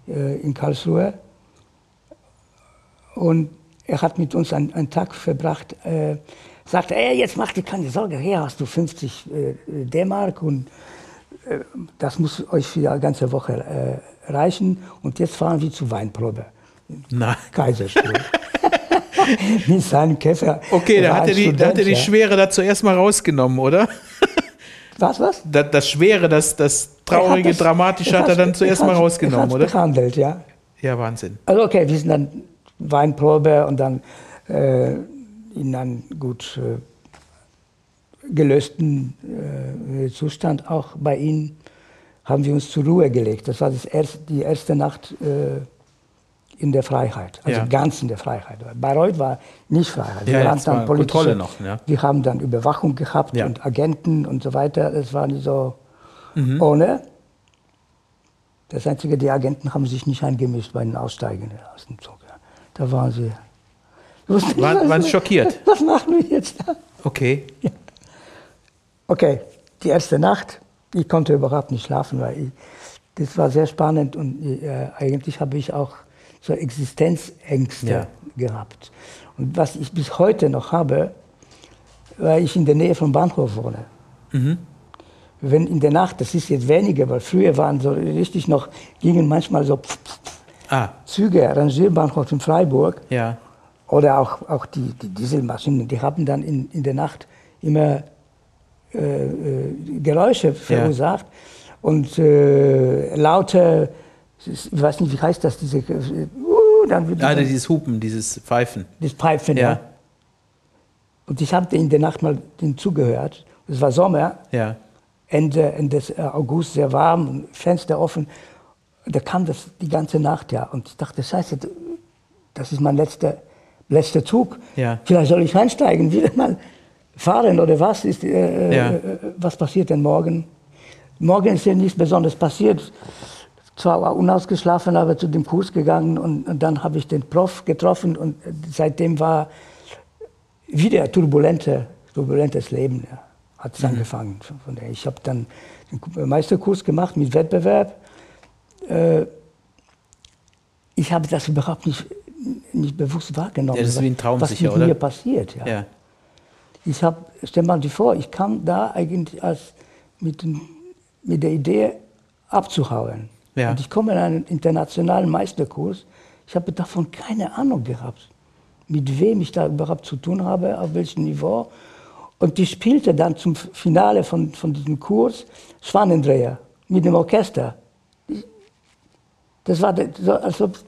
äh, in Karlsruhe. Und er hat mit uns einen, einen Tag verbracht. Äh, sagte, ey, jetzt mach dir keine Sorge, hier hast du 50 äh, D-Mark und äh, das muss euch für die ganze Woche äh, reichen. Und jetzt fahren wir zur Weinprobe. Nein. Kaiserstuhl. mit seinem Käfer. Okay, da hat er die, da hat er die Schwere da zuerst mal rausgenommen, oder? Was, was? Das, das Schwere, das, das Traurige, das, Dramatische hat er dann zuerst mal rausgenommen, oder? behandelt, ja. Ja, Wahnsinn. Also okay, wir sind dann Weinprobe und dann äh, in einem gut äh, gelösten äh, Zustand auch bei ihm haben wir uns zur Ruhe gelegt. Das war das erste, die erste Nacht äh, in der Freiheit, also ja. ganz in der Freiheit. Bayreuth war nicht Freiheit. Wir, ja, haben dann Kontrolle noch, ja. wir haben dann Überwachung gehabt ja. und Agenten und so weiter. Das war nicht so mhm. ohne. Das Einzige, die Agenten haben sich nicht eingemischt bei den Aussteigenden aus dem Zug. Da waren sie. War, waren sie schockiert? Was machen wir jetzt da? Okay. Okay, die erste Nacht, ich konnte überhaupt nicht schlafen, weil ich, das war sehr spannend und äh, eigentlich habe ich auch so Existenzängste ja. gehabt. Und was ich bis heute noch habe, weil ich in der Nähe vom Bahnhof wohne. Mhm. Wenn in der Nacht, das ist jetzt weniger, weil früher waren so richtig noch, gingen manchmal so ah. Züge, Rangierbahnhof in Freiburg. Ja. Oder auch, auch die, die Dieselmaschinen, die haben dann in, in der Nacht immer äh, äh, Geräusche verursacht ja. und äh, laute ich weiß nicht, wie heißt das, diese, uh, dann wird ah, dieses Hupen, dieses Pfeifen. Das Pfeifen, ja. ja. Und ich habe in der Nacht mal den zugehört. Es war Sommer, ja. Ende, Ende August, sehr warm, Fenster offen. Da kam das die ganze Nacht, ja. Und ich dachte, scheiße, das ist mein letzter, letzter Zug. Ja. Vielleicht soll ich einsteigen, wieder mal fahren oder was ist, äh, ja. äh, was passiert denn morgen? Morgen ist ja nichts Besonderes passiert zwar unausgeschlafen, aber zu dem Kurs gegangen und, und dann habe ich den Prof getroffen und seitdem war wieder turbulente, turbulentes Leben. Ja, hat es mhm. angefangen. Ich habe dann den Meisterkurs gemacht mit Wettbewerb. Äh, ich habe das überhaupt nicht, nicht bewusst wahrgenommen, ja, das ist wie ein Traum was sicher, mit oder? mir passiert. Ja. ja. Ich habe, stell mal dir vor, ich kam da eigentlich als mit, mit der Idee abzuhauen. Ja. Und ich komme in einen internationalen Meisterkurs. Ich habe davon keine Ahnung gehabt, mit wem ich da überhaupt zu tun habe, auf welchem Niveau. Und die spielte dann zum Finale von, von diesem Kurs Schwanendreher mit dem Orchester. Das war so, als ob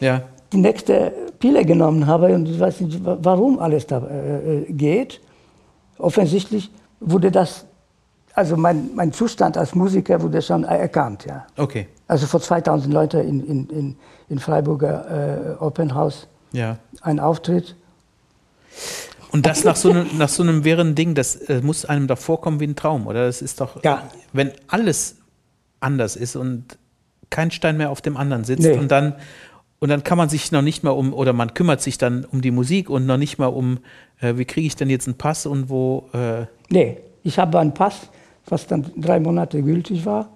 ja. die nächste Pille genommen habe und ich weiß nicht, warum alles da äh, äh, geht. Offensichtlich wurde das, also mein, mein Zustand als Musiker wurde schon erkannt. Ja. Okay. Also vor 2000 Leuten in, in, in, in Freiburger äh, Open House ja. ein Auftritt. Und das nach so einem, nach so einem wirren Ding, das äh, muss einem doch vorkommen wie ein Traum, oder? Das ist doch, ja. wenn alles anders ist und kein Stein mehr auf dem anderen sitzt nee. und dann und dann kann man sich noch nicht mal um oder man kümmert sich dann um die Musik und noch nicht mal um, äh, wie kriege ich denn jetzt einen Pass und wo. Äh nee, ich habe einen Pass, was dann drei Monate gültig war.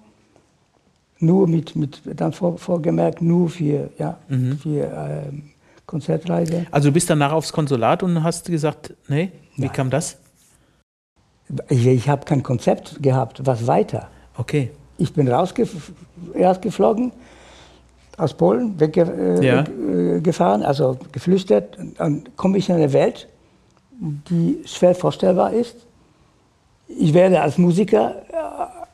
Nur mit, mit dann vor, vorgemerkt, nur für, ja, mhm. für ähm, Konzertreise. Also du bist danach aufs Konsulat und hast gesagt, nee, wie Nein. kam das? Ich, ich habe kein Konzept gehabt, was weiter. Okay. Ich bin rausgeflogen aus Polen, weggefahren, ja. also geflüchtet. Dann komme ich in eine Welt, die schwer vorstellbar ist. Ich werde als Musiker äh,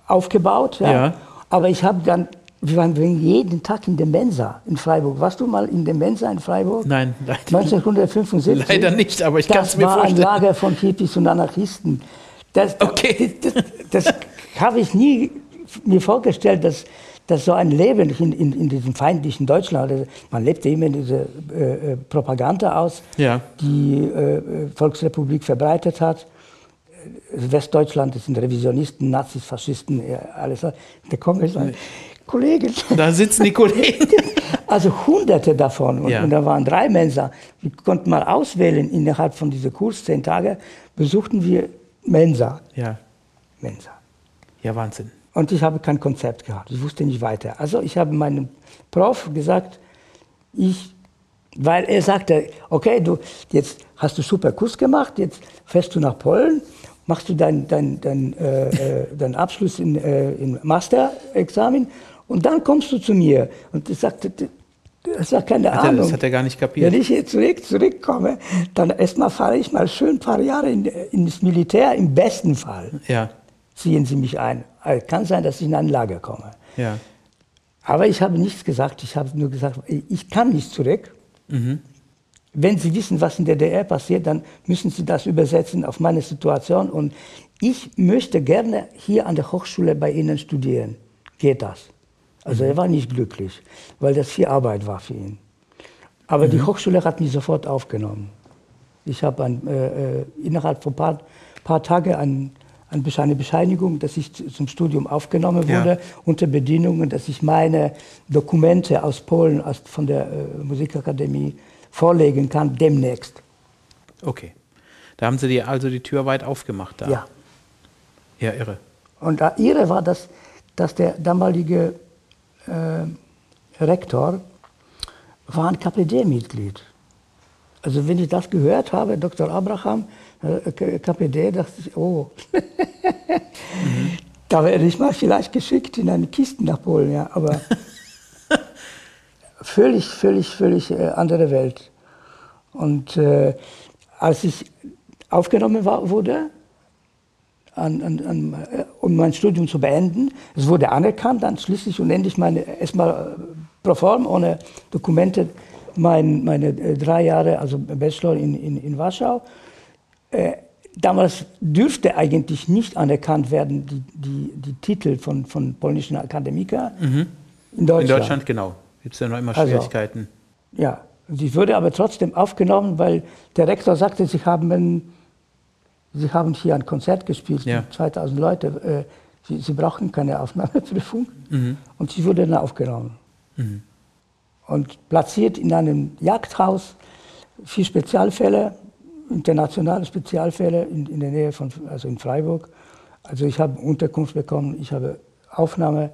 aufgebaut, ja. ja. aber ich habe dann wir waren jeden Tag in der Mensa in Freiburg. Warst du mal in der Mensa in Freiburg? Nein, leider 1975. Leider nicht, aber ich kann es mir vorstellen. Das war ein Lager von Hippies und Anarchisten. Das, okay. das, das, das habe ich nie mir vorgestellt, dass, dass so ein Leben in, in, in diesem feindlichen Deutschland, also man lebte immer in dieser äh, äh, Propaganda aus, ja. die äh, Volksrepublik verbreitet hat. Westdeutschland, das sind Revisionisten, Nazis, Faschisten, alles. Da kommen wir sagen, Kollegen. Da sitzen die Kollegen. Also hunderte davon. Und, ja. und da waren drei Mensa. Wir konnten mal auswählen, innerhalb von diesem Kurs, zehn Tage, besuchten wir Mensa. Ja. Mensa. Ja, Wahnsinn. Und ich habe kein Konzept gehabt. Ich wusste nicht weiter. Also ich habe meinem Prof gesagt, ich, weil er sagte, okay, du, jetzt hast du super Kurs gemacht, jetzt fährst du nach Polen, machst du deinen dein, dein, äh, äh, dein Abschluss in, äh, im Masterexamen und dann kommst du zu mir. Und ich sagte, das war keine hat Ahnung. das hat er gar nicht kapiert. Wenn ich jetzt zurück, zurückkomme, dann erstmal fahre ich mal schön ein paar Jahre in, ins Militär, im besten Fall. Ja. Ziehen Sie mich ein. Also kann sein, dass ich in ein Lager komme. Ja. Aber ich habe nichts gesagt. Ich habe nur gesagt, ich kann nicht zurück. Mhm. Wenn Sie wissen, was in der DDR passiert, dann müssen Sie das übersetzen auf meine Situation. Und ich möchte gerne hier an der Hochschule bei Ihnen studieren. Geht das? Also mhm. er war nicht glücklich, weil das viel Arbeit war für ihn. Aber mhm. die Hochschule hat mich sofort aufgenommen. Ich habe äh, äh, innerhalb von ein paar, paar Tagen ein, eine Bescheinigung, dass ich zum Studium aufgenommen wurde, ja. unter Bedingungen, dass ich meine Dokumente aus Polen, aus, von der äh, Musikakademie vorlegen kann, demnächst. Okay. Da haben Sie dir also die Tür weit aufgemacht. Da. Ja. Ja, irre. Und da irre war, dass, dass der damalige äh, Rektor war ein KPD-Mitglied. Also wenn ich das gehört habe, Dr. Abraham, äh, KPD, dachte ich, oh, mhm. da werde ich mal vielleicht geschickt in eine Kiste nach Polen, ja, aber völlig, völlig, völlig äh, andere Welt. Und äh, als ich aufgenommen war, wurde, an, an, an, äh, um mein Studium zu beenden. Es wurde anerkannt, dann schließlich und endlich meine, erstmal äh, pro form, ohne Dokumente, mein, meine drei Jahre, also Bachelor in, in, in Warschau. Äh, damals dürfte eigentlich nicht anerkannt werden, die, die, die Titel von, von polnischen Akademikern mhm. in Deutschland. In Deutschland, genau. Gibt es ja noch immer also, Schwierigkeiten. Also, ja, sie wurde aber trotzdem aufgenommen, weil der Rektor sagte, sie haben Sie haben hier ein Konzert gespielt, ja. 2000 Leute. Äh, sie, sie brauchen keine Aufnahmeprüfung. Mhm. Und sie wurde dann aufgenommen. Mhm. Und platziert in einem Jagdhaus, vier Spezialfälle, internationale Spezialfälle in, in der Nähe von, also in Freiburg. Also ich habe Unterkunft bekommen, ich habe Aufnahme,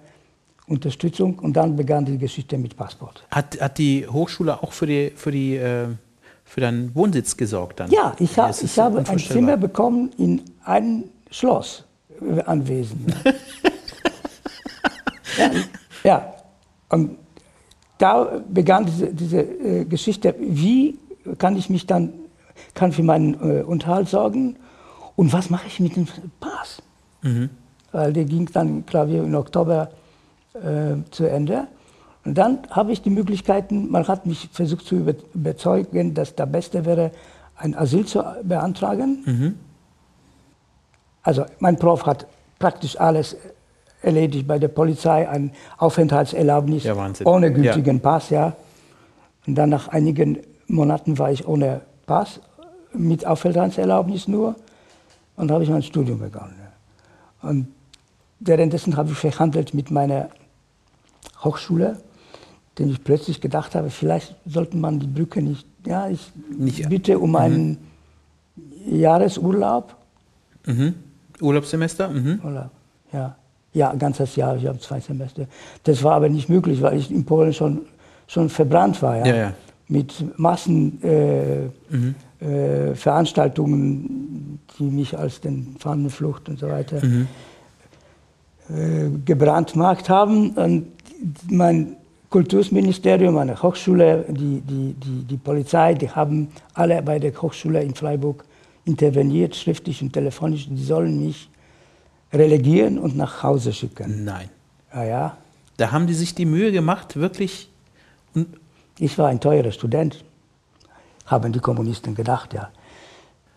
Unterstützung und dann begann die Geschichte mit Passport. Hat, hat die Hochschule auch für die, für die äh für deinen Wohnsitz gesorgt dann? Ja, ich, ha ich habe ein Zimmer bekommen in einem Schloss äh, anwesend. ja, ja, und da begann diese, diese äh, Geschichte, wie kann ich mich dann, kann für meinen Unterhalt sorgen Und was mache ich mit dem Pass? Mhm. Weil der ging dann, ich, im Oktober äh, zu Ende. Und dann habe ich die Möglichkeiten, man hat mich versucht zu überzeugen, dass der Beste wäre, ein Asyl zu beantragen. Mhm. Also mein Prof hat praktisch alles erledigt bei der Polizei, ein Aufenthaltserlaubnis ja, ohne gültigen ja. Pass, ja. Und dann nach einigen Monaten war ich ohne Pass, mit Aufenthaltserlaubnis nur, und habe ich mein Studium begonnen. Und währenddessen habe ich verhandelt mit meiner Hochschule, denn ich plötzlich gedacht habe, vielleicht sollte man die Brücke nicht, ja, ich nicht, bitte um mhm. einen Jahresurlaub. Mhm. Urlaubssemester? Mhm. Urlaub, ja. Ja, ganzes Jahr, ich habe zwei Semester. Das war aber nicht möglich, weil ich in Polen schon, schon verbrannt war. Ja? Ja, ja. Mit Massenveranstaltungen, äh, mhm. äh, die mich als den Fahnenflucht und so weiter mhm. äh, gebrandmarkt haben. Und mein Kultusministerium, meine Hochschule, die, die, die, die Polizei, die haben alle bei der Hochschule in Freiburg interveniert, schriftlich und telefonisch. Die sollen mich relegieren und nach Hause schicken. Nein. Ja, ja. Da haben die sich die Mühe gemacht, wirklich. ich war ein teurer Student, haben die Kommunisten gedacht, ja.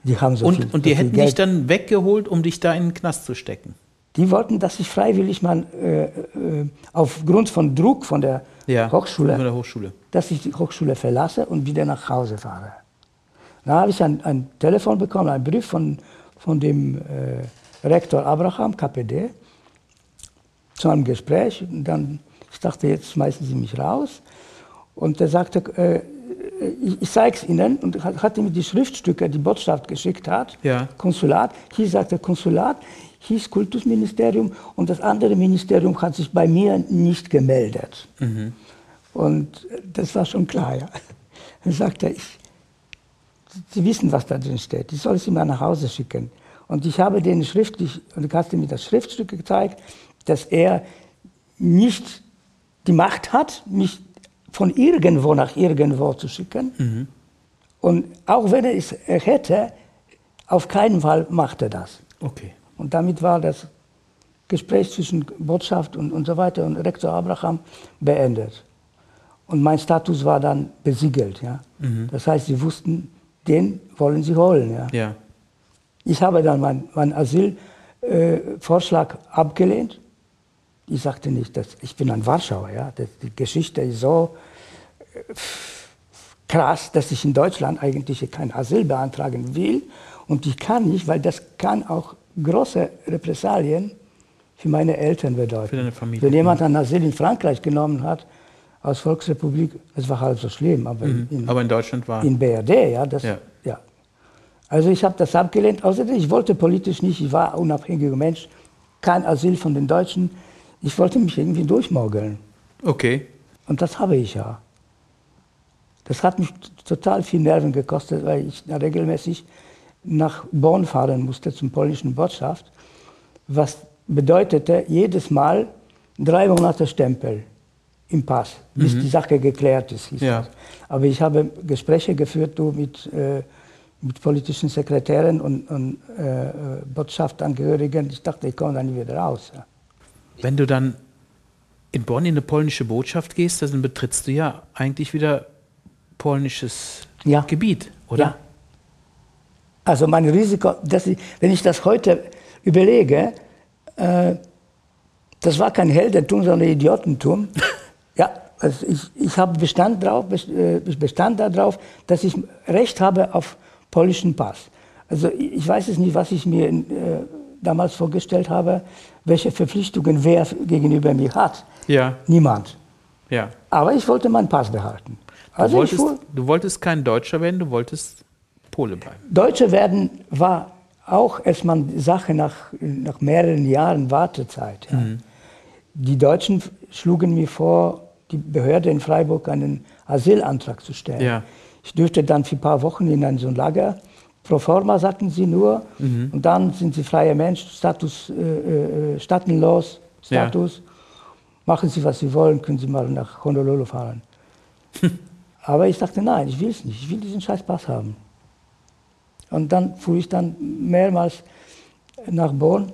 Die haben so und, viel, und die so hätten dich dann weggeholt, um dich da in den Knast zu stecken. Die wollten, dass ich freiwillig mal äh, äh, aufgrund von Druck von der, ja, Hochschule, von der Hochschule, dass ich die Hochschule verlasse und wieder nach Hause fahre. Da habe ich ein, ein Telefon bekommen, einen Brief von, von dem äh, Rektor Abraham, KPD, zu einem Gespräch. Und dann, ich dachte, jetzt schmeißen Sie mich raus. Und er sagte, äh, ich, ich zeige es Ihnen. Und hatte mir die Schriftstücke, die Botschaft geschickt hat, ja. Konsulat. Hier sagte Konsulat, hieß Kultusministerium und das andere Ministerium hat sich bei mir nicht gemeldet. Mhm. Und das war schon klar. Ja. Dann sagte ich, Sie wissen, was da drin steht. Ich soll es ihm nach Hause schicken. Und ich habe denen schriftlich, und hast mir das Schriftstück gezeigt, dass er nicht die Macht hat, mich von irgendwo nach irgendwo zu schicken. Mhm. Und auch wenn er es hätte, auf keinen Fall macht er das. Okay. Und damit war das Gespräch zwischen Botschaft und, und so weiter und Rektor Abraham beendet. Und mein Status war dann besiegelt. Ja? Mhm. Das heißt, sie wussten, den wollen sie holen. Ja? ja. Ich habe dann meinen mein Asylvorschlag äh, abgelehnt. Ich sagte nicht, dass ich bin ein Warschauer. Ja? Das, die Geschichte ist so äh, krass, dass ich in Deutschland eigentlich kein Asyl beantragen will. Und ich kann nicht, weil das kann auch große Repressalien für meine Eltern bedeuten. Für deine Familie. Wenn jemand ein Asyl in Frankreich genommen hat, aus Volksrepublik, das war halb so schlimm. Aber, mhm. in, aber in Deutschland war. In BRD, ja. Das, ja. ja. Also ich habe das abgelehnt. Außerdem, ich wollte politisch nicht, ich war ein unabhängiger Mensch, kein Asyl von den Deutschen. Ich wollte mich irgendwie durchmogeln. Okay. Und das habe ich ja. Das hat mich total viel Nerven gekostet, weil ich regelmäßig nach Bonn fahren musste zum polnischen Botschaft, was bedeutete jedes Mal drei Monate Stempel im Pass, bis mhm. die Sache geklärt ist. Ja. Aber ich habe Gespräche geführt du, mit äh, mit politischen Sekretären und, und äh, Botschaftsangehörigen. Ich dachte, ich komme da nie wieder raus. Ja. Wenn du dann in Bonn in eine polnische Botschaft gehst, dann betrittst du ja eigentlich wieder polnisches ja. Gebiet, oder? Also mein Risiko, dass ich, wenn ich das heute überlege, äh, das war kein Heldentum, sondern Idiotentum. ja, also ich, ich habe Bestand, drauf, äh, Bestand darauf, dass ich Recht habe auf polnischen Pass. Also ich weiß es nicht, was ich mir äh, damals vorgestellt habe, welche Verpflichtungen wer gegenüber mir hat. Ja. Niemand. Ja. Aber ich wollte meinen Pass behalten. Also du, wolltest, fuhr, du wolltest kein Deutscher werden, du wolltest Pole bleiben. Deutscher werden war auch erstmal Sache nach, nach mehreren Jahren Wartezeit. Ja. Mhm. Die Deutschen schlugen mir vor, die Behörde in Freiburg einen Asylantrag zu stellen. Ja. Ich dürfte dann für ein paar Wochen in ein so ein Lager. Pro forma sagten sie nur. Mhm. Und dann sind sie freier Mensch, Status, äh, äh, staatenlos, Status. Ja. Machen Sie, was Sie wollen, können Sie mal nach Honolulu fahren. Aber ich dachte, nein, ich will es nicht. Ich will diesen scheiß Pass haben. Und dann fuhr ich dann mehrmals nach Bonn.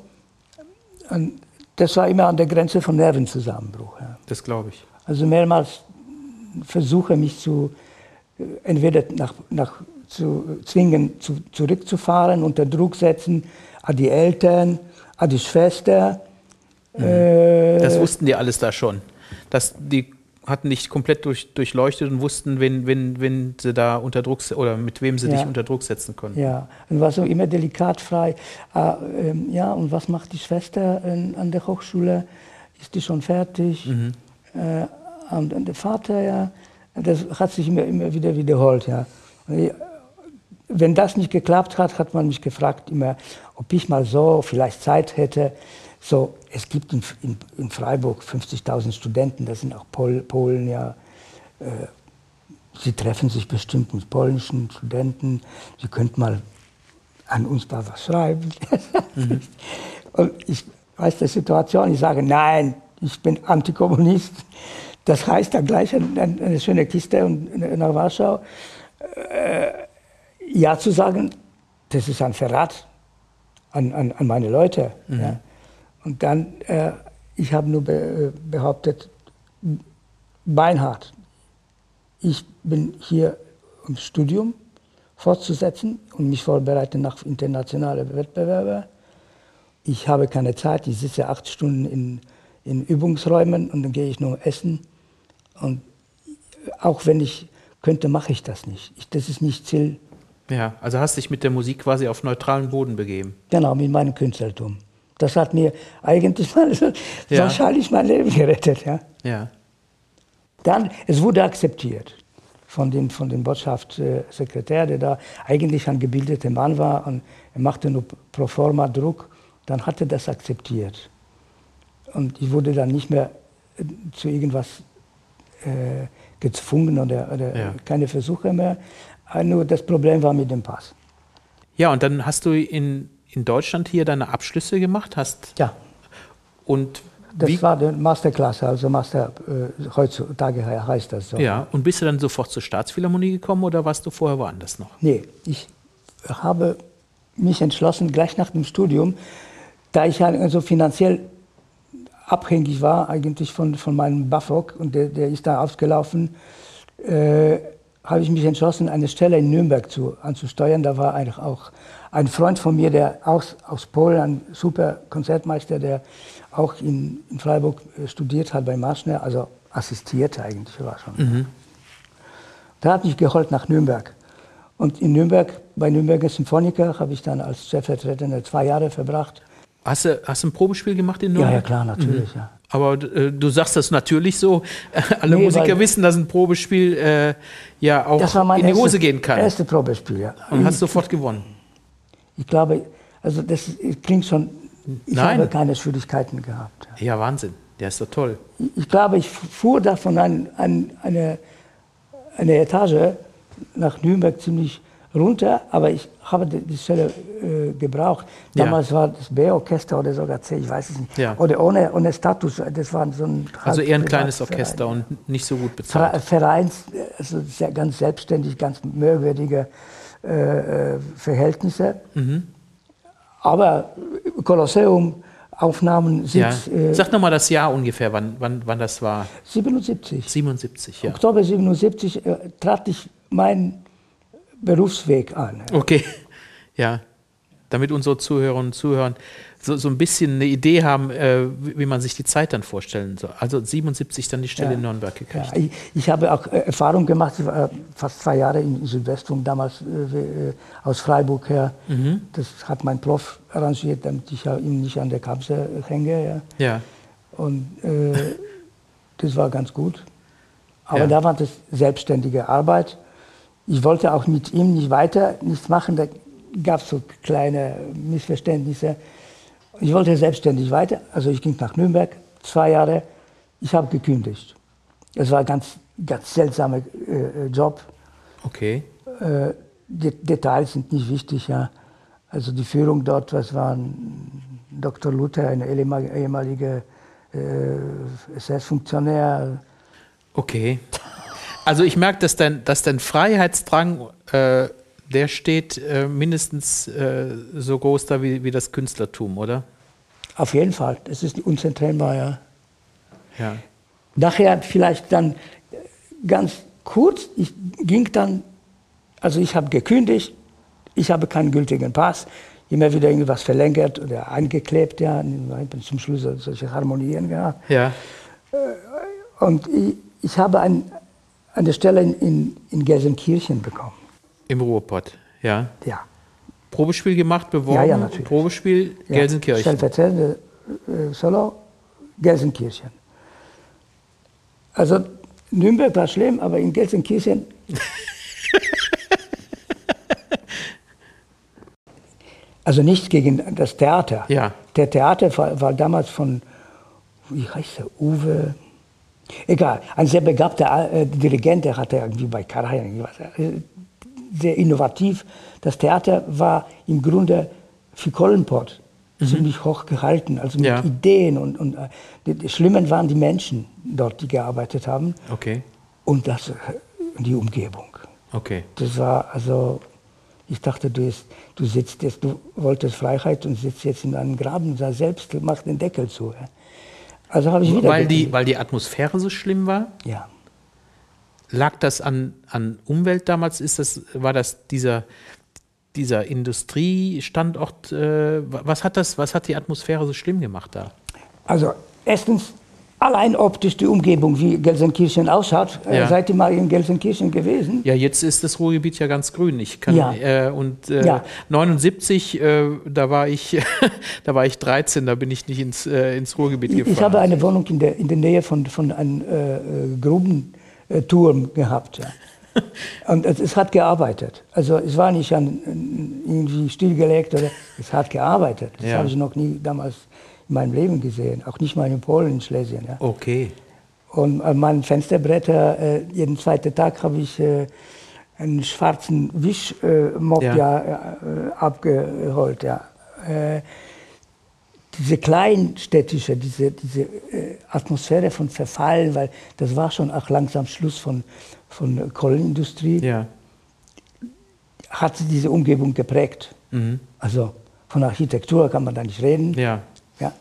Und das war immer an der Grenze von Nervenzusammenbruch. Ja. Das glaube ich. Also mehrmals versuche mich zu, äh, entweder nach, nach zu zwingen, zu, zurückzufahren, unter Druck setzen, an die Eltern, an die Schwester. Mhm. Äh, das wussten die alles da schon. Dass die hatten dich komplett durch, durchleuchtet und wussten, wenn, wenn, wenn sie da unter Druck oder mit wem sie ja. dich unter Druck setzen konnten. Ja, und war so immer delikat frei. Ah, ähm, ja, und was macht die Schwester äh, an der Hochschule? Ist die schon fertig? Mhm. Äh, und, und, der Vater, ja, das hat sich immer, immer wieder wiederholt, ja. wenn das nicht geklappt hat, hat man mich gefragt immer, ob ich mal so vielleicht Zeit hätte, so, es gibt in, in, in Freiburg 50.000 Studenten, das sind auch Pol, Polen, ja. Äh, sie treffen sich bestimmt mit polnischen Studenten. Sie könnten mal an uns da was schreiben. Mhm. Und ich weiß die Situation, ich sage, nein, ich bin Antikommunist. Das heißt dann gleich eine, eine schöne Kiste und nach Warschau. Äh, ja zu sagen, das ist ein Verrat an, an, an meine Leute. Mhm. Ja. Und dann, äh, ich habe nur be äh, behauptet, beinhart, ich bin hier um Studium fortzusetzen und mich vorbereiten nach internationalen Wettbewerben. Ich habe keine Zeit, ich sitze acht Stunden in, in Übungsräumen und dann gehe ich nur essen. Und auch wenn ich könnte, mache ich das nicht. Ich, das ist nicht Ziel. Ja, also hast dich mit der Musik quasi auf neutralen Boden begeben. Genau, mit meinem Künstlertum. Das hat mir eigentlich mal, ja. wahrscheinlich mein Leben gerettet. Ja. ja. Dann, es wurde akzeptiert von dem, von dem Botschaftssekretär, der da eigentlich ein gebildeter Mann war und er machte nur pro forma Druck, dann hat er das akzeptiert. Und ich wurde dann nicht mehr äh, zu irgendwas äh, gezwungen oder, oder ja. keine Versuche mehr. Nur das Problem war mit dem Pass. Ja, und dann hast du in in Deutschland hier deine Abschlüsse gemacht hast? Ja. Und das wie? war die Masterklasse, also Master, äh, heutzutage heißt das so. Ja, und bist du dann sofort zur Staatsphilharmonie gekommen oder warst du vorher woanders noch? Nee, ich habe mich entschlossen, gleich nach dem Studium, da ich also finanziell abhängig war eigentlich von, von meinem BAföG und der, der ist da ausgelaufen, äh, habe ich mich entschlossen, eine Stelle in Nürnberg zu, anzusteuern. Da war eigentlich auch ein Freund von mir, der aus, aus Polen, ein super Konzertmeister, der auch in, in Freiburg äh, studiert hat bei Marschner, also assistierte eigentlich war schon. Mhm. Der hat mich geholt nach Nürnberg. Und in Nürnberg, bei Nürnberger Symphoniker, habe ich dann als Chefvertreter zwei Jahre verbracht. Hast du, hast du ein Probespiel gemacht in Nürnberg? Ja, ja klar, natürlich, mhm. ja. Aber äh, du sagst das natürlich so. Alle nee, Musiker wissen, dass ein Probespiel äh, ja auch in die Hose gehen kann. Das erste Probespiel, ja. Und hast sofort gewonnen. Ich glaube, also das klingt schon, ich Nein. habe keine Schwierigkeiten gehabt. Ja, Wahnsinn. Der ist so toll. Ich glaube, ich fuhr davon an, an eine, eine Etage nach Nürnberg ziemlich runter, aber ich habe die Stelle äh, gebraucht. Damals ja. war das B-Orchester oder sogar C, ich weiß es nicht. Ja. Oder ohne, ohne Status, das war so ein... Also eher ein kleines Orchester Verein. und nicht so gut bezahlt. Vereins, also ganz selbstständig, ganz merkwürdige äh, Verhältnisse. Mhm. Aber Kolosseum, Aufnahmen sind. Ja. Äh, Sag nochmal das Jahr ungefähr, wann, wann, wann das war. 77. 77, ja. Oktober 77 äh, trat ich meinen Berufsweg an. Okay, ja. Damit unsere Zuhörerinnen und Zuhörer so, so ein bisschen eine Idee haben, äh, wie man sich die Zeit dann vorstellen soll. Also 77 dann die Stelle ja. in Nürnberg gekriegt. Ja, ich, ich, habe auch äh, Erfahrung gemacht, ich war fast zwei Jahre in Südwestfunk, damals äh, äh, aus Freiburg her. Mhm. Das hat mein Prof arrangiert, damit ich ja ihm nicht an der Kapsel hänge. Ja. ja. Und äh, das war ganz gut. Aber da war das selbstständige Arbeit. Ich wollte auch mit ihm nicht weiter nichts machen. Da gab es so kleine Missverständnisse. Ich wollte selbstständig weiter, also ich ging nach Nürnberg, zwei Jahre. Ich habe gekündigt. Es war ein ganz, ganz seltsamer äh, Job. Okay. Äh, die Details sind nicht wichtig, ja. Also die Führung dort, was war Dr. Luther, ein ehemaliger äh, SS-Funktionär. Okay. Also ich merke, dass dein, dass dein Freiheitsdrang äh, der steht äh, mindestens äh, so groß da wie, wie das Künstlertum, oder? Auf jeden Fall, das ist unzertrennbar, ja. Ja. Nachher vielleicht dann äh, ganz kurz, ich ging dann, also ich habe gekündigt, ich habe keinen gültigen Pass, immer wieder irgendwas verlängert oder eingeklebt, ja, zum Schluss solche Harmonien gehabt. Ja. Und ich, ich habe ein, eine Stelle in, in Gelsenkirchen bekommen. Im Ruhrpott, ja. Ja. Probespiel gemacht, beworben. Ja, ja, natürlich. Probespiel ja. Gelsenkirchen. Stellvertretende äh, Solo, Gelsenkirchen. Also Nürnberg war schlimm, aber in Gelsenkirchen. also nicht gegen das Theater. Ja. Der Theater war, war damals von, wie heißt der, Uwe, egal, ein sehr begabter äh, Dirigent, der hatte irgendwie bei Karajan, sehr innovativ. Das Theater war im Grunde für Kollenpott mhm. ziemlich hoch gehalten, also mit Ja. Ideen und, und äh, die, die Schlimmen waren die Menschen dort, die gearbeitet haben Okay, und das, äh, die Umgebung. okay. Das war also, ich dachte, du, ist, du sitzt jetzt, du wolltest Freiheit und sitzt jetzt in einem Graben, da selbst macht den Deckel zu. Also habe ich wieder. Weil die, weil die Atmosphäre so schlimm war? ja. Lag das an, an Umwelt damals? Ist das, war das dieser, dieser Industriestandort? Äh, was, hat das, was hat die Atmosphäre so schlimm gemacht da? Also erstens, allein optisch die Umgebung, wie Gelsenkirchen ausschaut. Äh, Ja. Seid ihr mal in Gelsenkirchen gewesen? Ja, jetzt ist das Ruhrgebiet ja ganz grün. Ich kann Ja. äh, und äh, Ja. 79, äh, da war ich, da war ich 13, da bin ich nicht ins, äh, ins Ruhrgebiet gefahren. ich habe eine Wohnung in der, in der Nähe von, von einem äh, äh, Grubenturm gehabt. Ja. Und es, hat gearbeitet. Also es war nicht an, irgendwie stillgelegt oder es hat gearbeitet. Das Ja. habe ich noch nie damals in meinem Leben gesehen. Auch nicht mal in Polen, in Schlesien. Ja. Okay. Und an meinen Fensterbretter, äh, jeden zweiten Tag habe ich äh, einen schwarzen Wischmob äh, Ja. ja. äh, abgeholt. Ja. Äh, diese kleinstädtische, diese, diese äh, Atmosphäre von Verfall, weil das war schon auch langsam Schluss von, von Kohlenindustrie, Ja. hat diese Umgebung geprägt. Mhm. Also von Architektur kann man da nicht reden. Ja. Ja.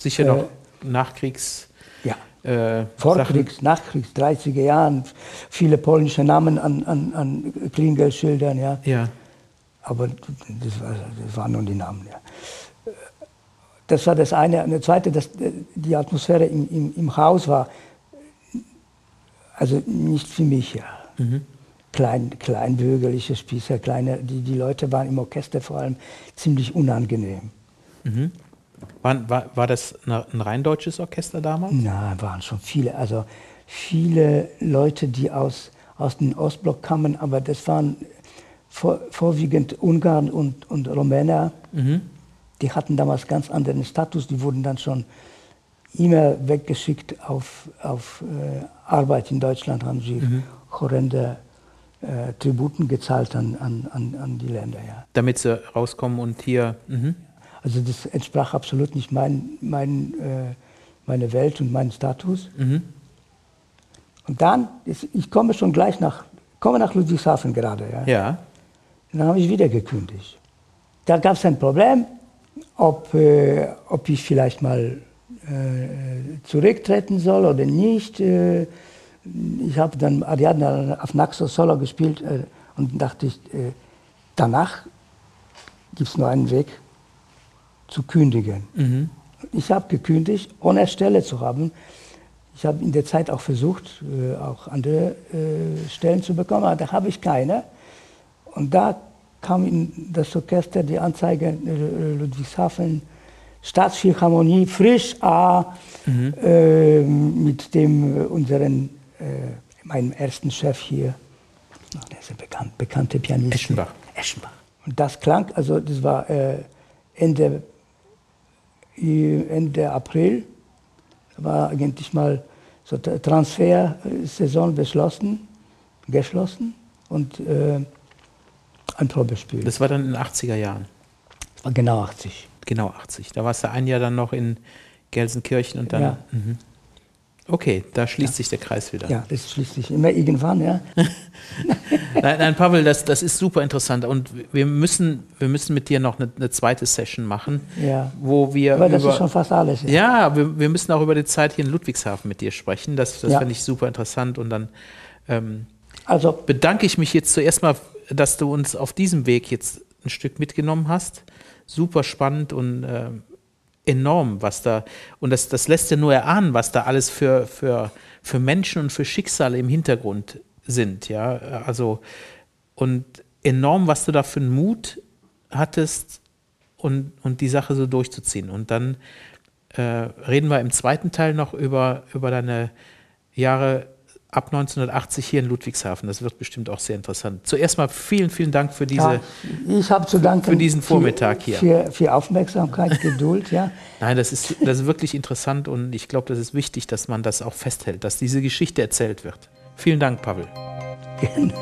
Sicher Äh, noch Nachkriegs. ja. Äh, Vorkriegs, Nachkriegs, 30er Jahren, viele polnische Namen an, an, an Klingelschildern, ja. Sachen. Ja. Aber das, war, das waren nur die Namen, ja. Das war das eine. Und das zweite, dass die Atmosphäre im, im, im Haus war, also nicht für mich, ja. Klein, kleinbürgerliche Spießer, kleine, die, die Leute waren im Orchester vor allem ziemlich unangenehm. War, war, war das ein rein deutsches Orchester damals? Na, waren schon viele, also viele Leute, die aus, aus dem Ostblock kamen, aber das waren vor, vorwiegend Ungarn und, und Rumäner. Die hatten damals ganz anderen Status, die wurden dann schon immer weggeschickt auf, auf äh, Arbeit in Deutschland, haben sie horrende äh, Tributen gezahlt an, an, an, an die Länder. Ja. Damit sie rauskommen und hier. Mhm. Also das entsprach absolut nicht mein, mein, äh, meine Welt und meinen Status. Und dann, ich komme schon gleich nach, komme nach Ludwigshafen gerade. Ja. Ja. Und dann habe ich wieder gekündigt. Da gab es ein Problem, ob, äh, ob ich vielleicht mal äh, zurücktreten soll oder nicht. Äh, ich habe dann Ariadne auf Naxos Solo gespielt äh, und dachte ich, äh, danach gibt es nur einen Weg zu kündigen. Ich habe gekündigt, ohne Stelle zu haben. Ich habe in der Zeit auch versucht, auch andere Stellen zu bekommen, aber da habe ich keine. Und da kam in das Orchester die Anzeige äh, Ludwigshafen, Staatsphilharmonie, frisch A, äh, mit dem äh, unseren, äh, meinem ersten Chef hier, der ist ein bekannt, bekannte Pianist. Eschenbach. Eschenbach. Und das klang, also das war äh, Ende, äh, Ende April, war eigentlich mal so Transfersaison beschlossen, geschlossen und ein Probespiel. Das war dann in den 80er Jahren. war genau 80. Genau 80. Da warst du ein Jahr dann noch in Gelsenkirchen und dann. Ja. Mhm. Okay, da schließt ja. sich der Kreis wieder. Ja, das schließt sich immer irgendwann, ja. nein, nein, Pavel, das, das ist super interessant und wir müssen, wir müssen mit dir noch eine, eine zweite Session machen, ja. wo wir. Aber das über, ist schon fast alles. Ja, ja wir, wir, müssen auch über die Zeit hier in Ludwigshafen mit dir sprechen. Das, das ja. finde ich super interessant und dann ähm, also, bedanke ich mich jetzt zuerst mal, dass du uns auf diesem Weg jetzt ein Stück mitgenommen hast. Super spannend und äh, enorm, was da, und das, das lässt ja nur erahnen, was da alles für, für, für Menschen und für Schicksale im Hintergrund sind, ja. Also, und enorm, was du da für einen Mut hattest und, und die Sache so durchzuziehen. Und dann äh, reden wir im zweiten Teil noch über, über deine Jahre ab 1980 hier in Ludwigshafen. Das wird bestimmt auch sehr interessant. Zuerst mal vielen, vielen Dank für diese. Ja, ich habe zu danken für diesen Vormittag hier. Für, für Aufmerksamkeit, Geduld, ja. Nein, das ist, das ist wirklich interessant und ich glaube, das ist wichtig, dass man das auch festhält, dass diese Geschichte erzählt wird. Vielen Dank, Pavel. Gerne.